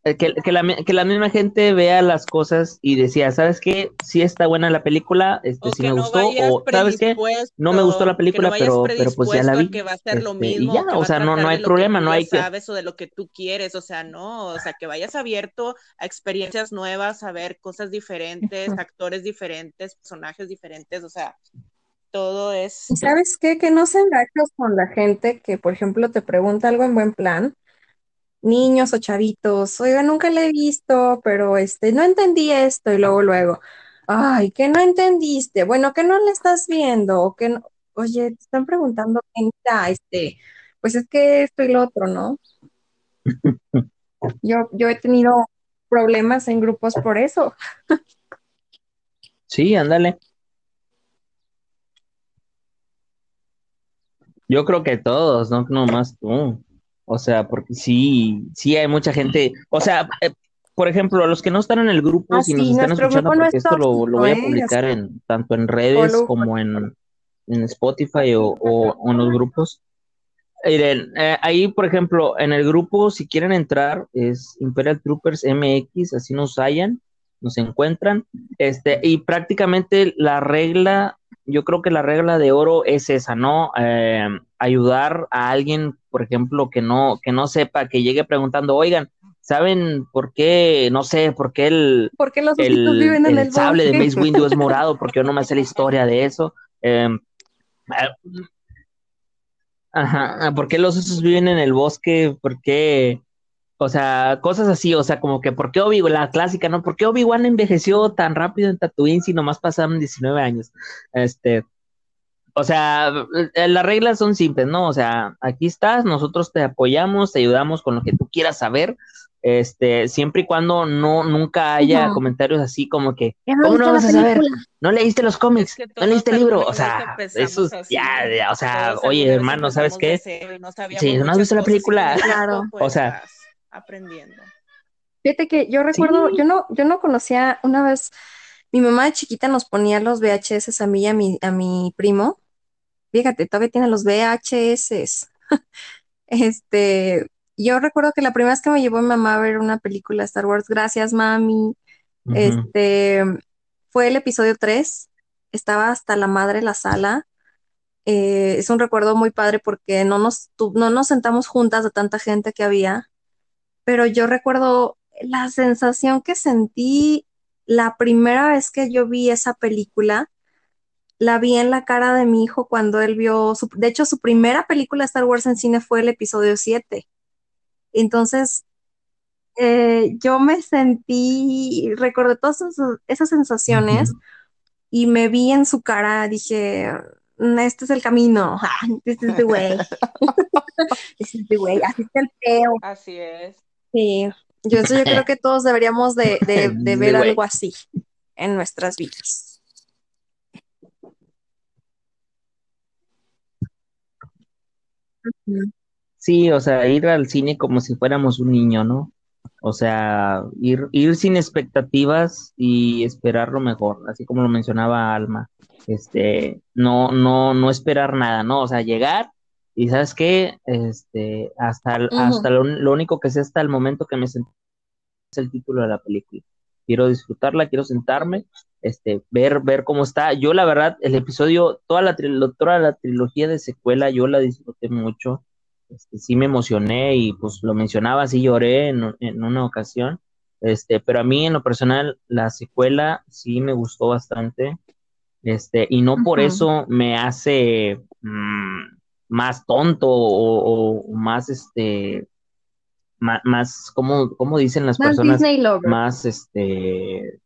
Eh, Que, que la, que la misma gente vea las cosas y decía, ¿sabes qué? Sí está buena la película, este O sí me no gustó, o ¿sabes qué? No me gustó la película, no pero, pero pues ya la vi. que va a ser lo Este, y mismo, ya, que o sea, no, no hay problema, no ya hay que, sabes o de lo que tú quieres, o sea, no, o sea, que vayas abierto a experiencias nuevas, a ver cosas diferentes, actores diferentes, personajes diferentes, o sea, todo es ¿Y sabes qué? Que no sean gachos con la gente que, por ejemplo, te pregunta algo en buen plan, niños o chavitos, oiga, nunca le he visto, pero este, no entendí esto, y luego, luego, ay, que no entendiste, bueno, que no le estás viendo, o que no, oye, te están preguntando qué mira, este, pues es que esto y lo otro, ¿no? Yo, yo he tenido problemas en grupos por eso. Sí, ándale. Yo creo que todos, no nomás tú. O sea, porque sí, sí hay mucha gente. O sea, eh, por ejemplo, los que no están en el grupo, Ah, si nos sí, están escuchando, no porque es esto lo, lo voy a ¿eh? publicar en tanto en redes como en, en Spotify o, o, en los grupos. Miren, eh, ahí, por ejemplo, en el grupo, si quieren entrar, es Imperial Troopers MX, así nos hallan, nos encuentran. Este, y prácticamente la regla, yo creo que la regla de oro es esa, ¿no? Eh, ayudar a alguien, por ejemplo, que no, que no sepa, que llegue preguntando, oigan, ¿Saben por qué? No sé, por qué el, ¿Por qué los el, viven en el, el sable de Mace Windu es morado, porque yo no me sé la historia de eso. Eh, ajá, ¿por qué los osos viven en el bosque? ¿Por qué? O sea, cosas así, o sea, como que ¿por qué Obi la clásica, ¿no? ¿Por qué Obi-Wan envejeció tan rápido en Tatooine si nomás pasaron 19 años? Este, o sea, eh, las reglas son simples, ¿no? O sea, aquí estás, nosotros te apoyamos, te ayudamos con lo que tú quieras saber, este, siempre y cuando no, nunca haya comentarios así como que, ¿cómo no vas a saber? ¿No leíste los cómics? ¿No leíste el libro? O sea, eso ya, o sea, oye, hermano, ¿sabes qué? sí, ¿no has visto la película? Claro. o sea, aprendiendo. Fíjate que yo recuerdo, yo no, yo no conocía una vez, mi mamá de chiquita nos ponía los VHS a mí y a mi, a mi primo. Fíjate, todavía tiene los VHS. este, yo recuerdo que la primera vez que me llevó mi mamá a ver una película de Star Wars, gracias mami, este, fue el episodio 3, estaba hasta la madre la sala. Eh, es un recuerdo muy padre porque no nos, no nos sentamos juntas de tanta gente que había, pero yo recuerdo la sensación que sentí la primera vez que yo vi esa película, la vi en la cara de mi hijo cuando él vio, su, de hecho su primera película de Star Wars en cine fue el episodio 7. Entonces, eh, yo me sentí, recordé todas esas, sensaciones y me vi en su cara, dije, mm, este es el camino, este es the way, este es the way, así está el peo. Así es. Sí, yo, yo creo que todos deberíamos de, de ver algo así en nuestras vidas. Sí, o sea, ir al cine como si fuéramos un niño, ¿no? O sea, ir, ir sin expectativas y esperar lo mejor, así como lo mencionaba Alma. Este, no, no, no esperar nada, ¿no? O sea, llegar y ¿sabes qué? Este, hasta, hasta lo, único que sé hasta el momento que me senté es el título de la película. Quiero disfrutarla, quiero sentarme, este, ver, ver cómo está. Yo, la verdad, el episodio, toda la, toda la trilogía de secuela, yo la disfruté mucho este, sí me emocioné y pues lo mencionaba, sí lloré en, en, una ocasión, este, pero a mí en lo personal la secuela sí me gustó bastante, este, y no por eso me hace mm, más tonto o, más, este, más, como, como dicen las personas, más, este,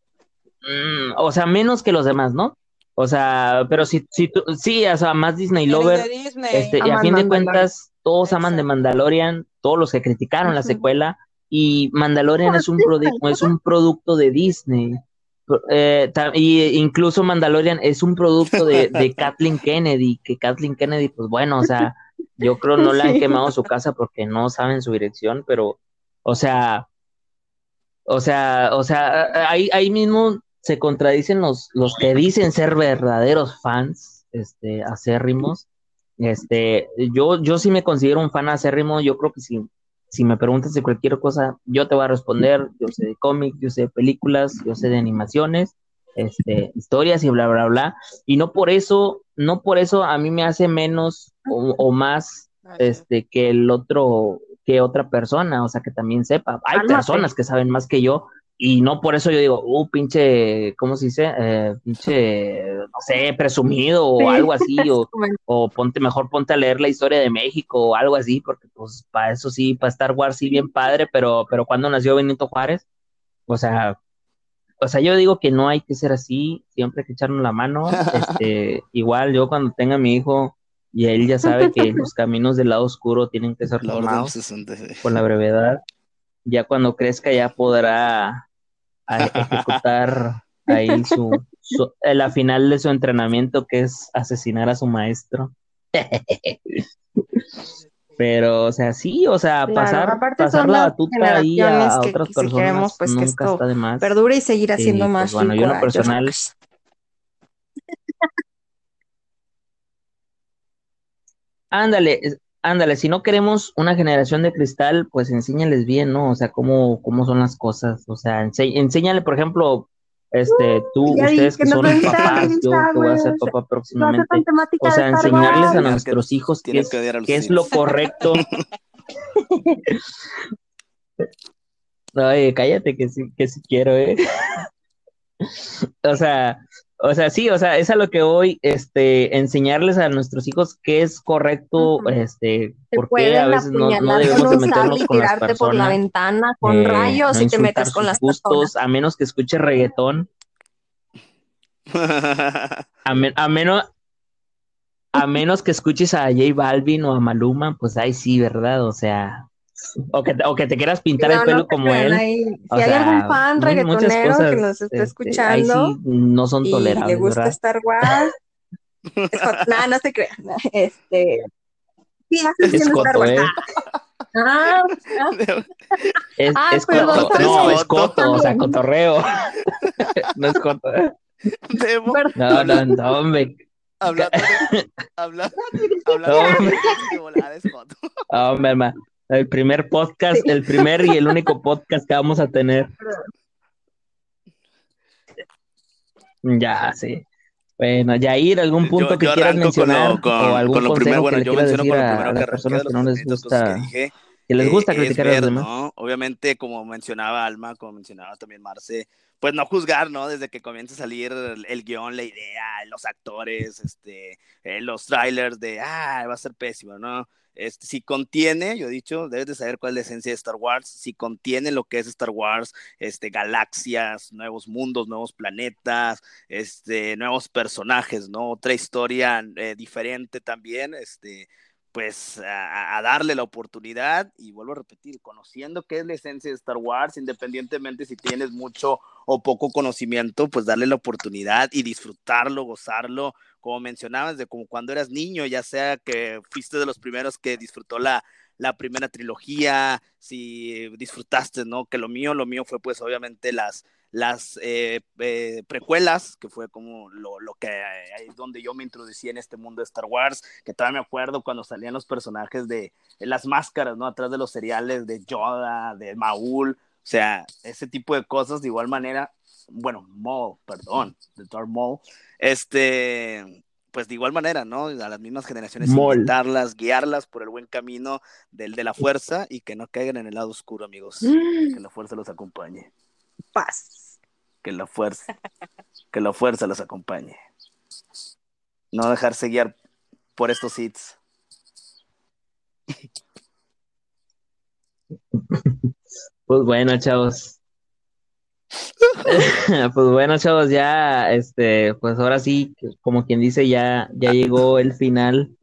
mm, o sea, menos que los demás, ¿no? O sea, pero si, si tú, sí, o sea, más Disney Lover, este, y a fin de cuentas, todos aman de Mandalorian, todos los que criticaron la secuela, y Mandalorian es un, producto, es un producto de Disney. Eh, y incluso Mandalorian es un producto de, de Kathleen Kennedy, que Kathleen Kennedy, pues bueno, o sea, yo creo no le han quemado su casa porque no saben su dirección, pero, o sea, o sea, o sea, ahí, ahí mismo se contradicen los, los que dicen ser verdaderos fans, este, acérrimos, este, yo, yo sí me considero un fan acérrimo, yo creo que si, si me preguntas de cualquier cosa, yo te voy a responder, yo sé de cómics, yo sé de películas, yo sé de animaciones, este, historias y bla, bla, bla, y no por eso, no por eso a mí me hace menos o, más, este, que el otro, que otra persona, o sea, que también sepa. Hay personas que saben más que yo, y no por eso yo digo, uh, pinche, ¿cómo se dice? Eh, pinche, no sé, presumido o algo así, o, o, ponte, mejor ponte a leer la historia de México o algo así, porque pues para eso sí, para Star Wars sí bien padre, pero, pero cuando nació Benito Juárez, o sea, o sea, yo digo que no hay que ser así, siempre hay que echarnos la mano, este, igual yo cuando tenga a mi hijo, y él ya sabe que los caminos del lado oscuro tienen que ser tomados con la brevedad, ya cuando crezca ya podrá a ejecutar ahí su, la final de su entrenamiento que es asesinar a su maestro. Pero, o sea, sí, o sea, pasar, pasar la batuta ahí a, otras personas pues, nunca está de más. Perdura y seguir haciendo pues, más. Bueno, yo lo personal, ándale, ándale, si no queremos una generación de cristal, pues enséñales bien, ¿no? O sea, cómo, cómo son las cosas. O sea, enséñale, por ejemplo, este, tú, ustedes que, son papás, yo que voy a ser papá próximamente. O sea, enseñarles a nuestros hijos qué es, qué es lo correcto. Ay, cállate que sí, que sí quiero, ¿eh? o sea, o sea, sí, o sea, es a lo que voy, este, enseñarles a nuestros hijos qué es correcto, este, porque a veces no, no debemos de meternos con las personas. por la ventana con eh, rayos y te metes con las gustos, a menos que escuches reggaetón. a, menos a menos que escuches a J Balvin o a Maluma, pues ahí sí, ¿verdad? O sea, o que, o que te quieras pintar el pelo como él. si hay algún fan reggaetonero que nos esté este, escuchando sí, no son tolerables. Y le gusta Star Wars. no, no se crean. Este, sí, es Star Wars. ¿eh? Ah, es, ah, es coto. No, es coto, o sea, cotorreo. no es coto. No, no, no, hombre. Hablando de, hablando, hablando de volar es coto. Hombre, hermano. El primer podcast, el primer y el único podcast que vamos a tener. Ya, sí. Bueno, Yair, ¿algún punto que quieras mencionar? Con, o algún lo primero, bueno, yo menciono con lo primero que personas que no les gusta, que, dije, que les gusta eh, criticar a los demás. ¿no? Obviamente, como mencionaba Alma, como mencionaba también Marce, pues no juzgar, ¿no? Desde que comienza a salir el, guion, la idea, los actores, este, eh, los trailers de, ah, va a ser pésimo, ¿no? Este, si contiene, yo he dicho, debes de saber cuál es la esencia de Star Wars, si contiene lo que es Star Wars, este, galaxias, nuevos mundos, nuevos planetas, este, nuevos personajes, ¿no? Otra historia eh, diferente también, este, pues a, darle la oportunidad y vuelvo a repetir, conociendo qué es la esencia de Star Wars, independientemente si tienes mucho o poco conocimiento, pues darle la oportunidad y disfrutarlo, gozarlo, como mencionabas, de como cuando eras niño, ya sea que fuiste de los primeros que disfrutó la, la primera trilogía, si disfrutaste, ¿no? Que lo mío, lo mío fue pues obviamente las, las eh, eh, precuelas, que fue como lo, lo que es eh, donde yo me introducí en este mundo de Star Wars, que todavía me acuerdo cuando salían los personajes de, las máscaras, ¿no? Atrás de los seriales de Yoda, de Maul, o sea, ese tipo de cosas de igual manera, bueno, Maul, perdón, de Darth Maul, este, pues de igual manera, ¿no? A las mismas generaciones, invitarlas, guiarlas por el buen camino del de la fuerza y que no caigan en el lado oscuro, amigos. Mm. Que la fuerza los acompañe. Paz. Que la fuerza, que la fuerza los acompañe. No dejarse guiar por estos hits. Pues bueno, chavos, pues bueno, chavos, ya, este, pues ahora sí, como quien dice, ya, ya llegó el final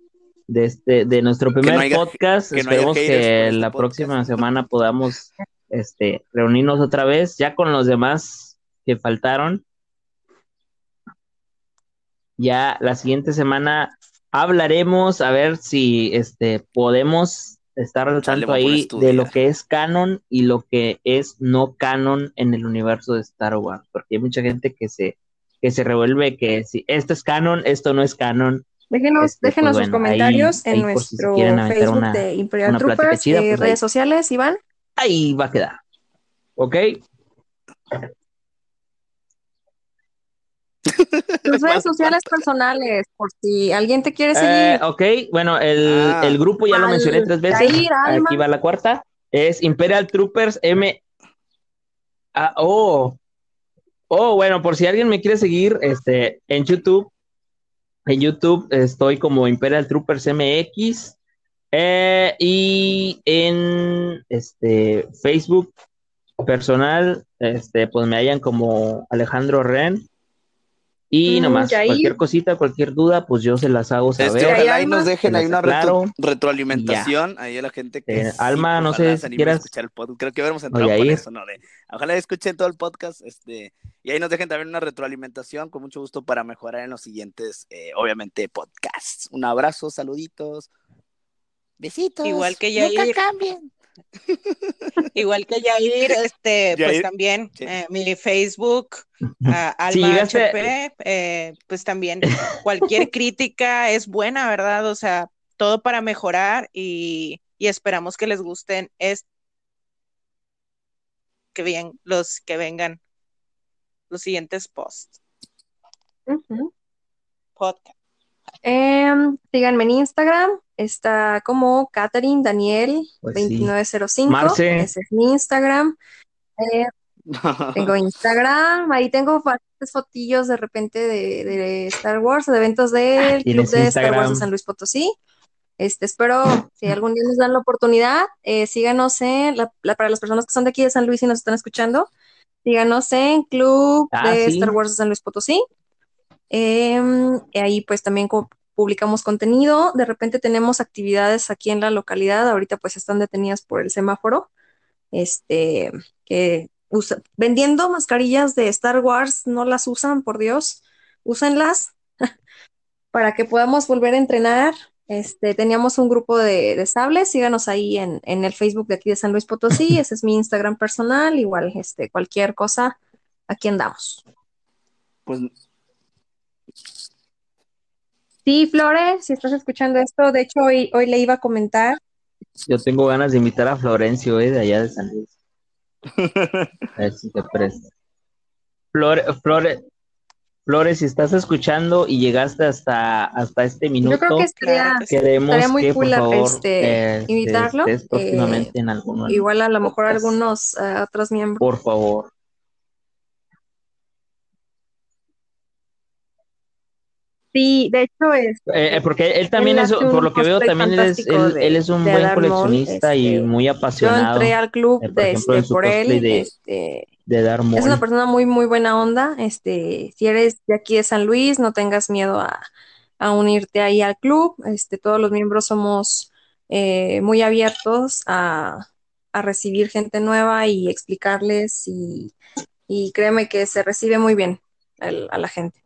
de este, de nuestro primer podcast. Esperemos que este la próxima semana podamos, este, reunirnos otra vez, ya con los demás que faltaron. Ya la siguiente semana hablaremos a ver si, este, podemos estar al tanto ahí de lo que es canon y lo que es no canon en el universo de Star Wars, porque hay mucha gente que se que se revuelve que si esto es canon, esto no es canon. Déjenos, este, pues déjenos sus comentarios en nuestro Facebook de Imperial Troopers, y pues redes sociales, Iván. Ahí va a quedar. ¿Ok? Tus redes sociales personales, por si alguien te quiere seguir. Eh, ok, bueno, el, ah. el grupo ya lo mencioné tres veces. Aquí va la cuarta. Es Imperial Troopers M. Ah, oh. Oh, bueno, por si alguien me quiere seguir, este, en YouTube. En YouTube estoy como Imperial Troopers MX. Eh, y en este Facebook personal, este, pues me hallan como Alejandro Ren. Y mm, nomás, cualquier cosita, cualquier duda, pues yo se las hago saber. Este, ojalá y nos dejen ahí una retroalimentación ahí a la gente que. Eh, Alma, pues, no sé si quieras. Escuchar el podcast. Creo que veremos entrado con eso, ¿no? De, ojalá escuchen todo el podcast. Este, y ahí nos dejen también una retroalimentación con mucho gusto para mejorar en los siguientes, eh, obviamente, podcasts. Un abrazo, saluditos. Besitos. Igual que ya. Nunca cambien. Igual que Yair, este, pues también eh, mi Facebook, Alma HP, eh, pues también cualquier crítica es buena, ¿verdad? O sea, todo para mejorar y, esperamos que les gusten es que bien los que vengan los siguientes posts. Podcast. Em, síganme en Instagram, está como Catherine Daniel 2905, pues ese es mi Instagram. Eh, tengo Instagram, ahí tengo bastantes fotillos de repente de, Star Wars, de eventos del Club de Star Wars de San Luis Potosí. Este, espero si algún día nos dan la oportunidad, eh, síganos en, para las personas que son de aquí de San Luis y nos están escuchando, síganos en Club ah, de Star Wars de San Luis Potosí. Em, ahí pues también publicamos contenido, de repente tenemos actividades aquí en la localidad, ahorita pues están detenidas por el semáforo, este, que vendiendo mascarillas de Star Wars, no las usan, por Dios, úsenlas para que podamos volver a entrenar. Este, teníamos un grupo de, de sables, síganos ahí en, en, el Facebook de aquí de San Luis Potosí, ese es mi Instagram personal, igual este, cualquier cosa, aquí andamos. Pues Sí, Flores, si estás escuchando esto, de hecho hoy, hoy le iba a comentar. Yo tengo ganas de invitar a Florencio, eh, de allá de San Luis. A ver si te presta. Flores, Flores, Flores, si estás escuchando y llegaste hasta, hasta este minuto, Yo creo que estaría, queremos muy que, cool por favor, este, este invitarlo. próximamente eh, en alguno igual a lo mejor algunos uh, otros miembros. Por favor. Sí, de hecho es. Eh, porque él también es, por lo que veo, también es, él, él es un buen coleccionista y este, muy apasionado. Yo entré al club eh, por, ejemplo, este, por él. De, este, de Darmol. Es una persona muy, muy buena onda. Este, si eres de aquí de San Luis, no tengas miedo a, a unirte ahí al club. Este, todos los miembros somos eh, muy abiertos a, a recibir gente nueva y explicarles y, y créeme que se recibe muy bien a la gente.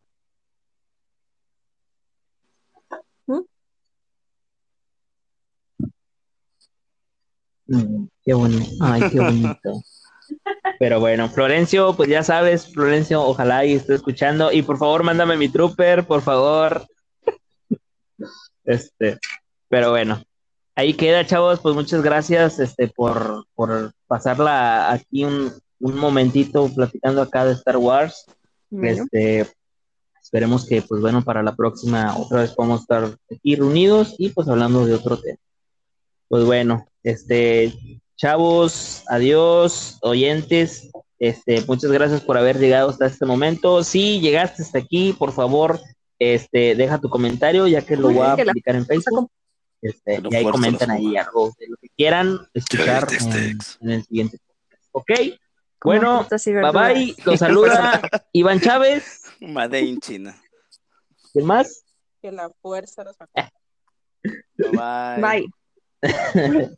Mm, qué bonito. Ay, qué bonito. Pero bueno, Florencio, pues ya sabes, Florencio, ojalá y esté escuchando. Y por favor, mándame mi trooper, por favor. Este, pero bueno, ahí queda, chavos. Pues muchas gracias este, por, por pasarla aquí un, un momentito platicando acá de Star Wars. Este, esperemos que, pues bueno, para la próxima otra vez podamos estar aquí reunidos y pues hablando de otro tema. Pues bueno, este, chavos, adiós, oyentes. Este, muchas gracias por haber llegado hasta este momento. Si llegaste hasta aquí, por favor, este, deja tu comentario, ya que lo voy a publicar en Facebook. Este, y ahí comentan ahí algo de lo que quieran escuchar en, el siguiente podcast. Ok. Bueno, bye bye. Los saluda Iván Chávez. Made in China. ¿Quién más? Que la fuerza los Bye. Bye.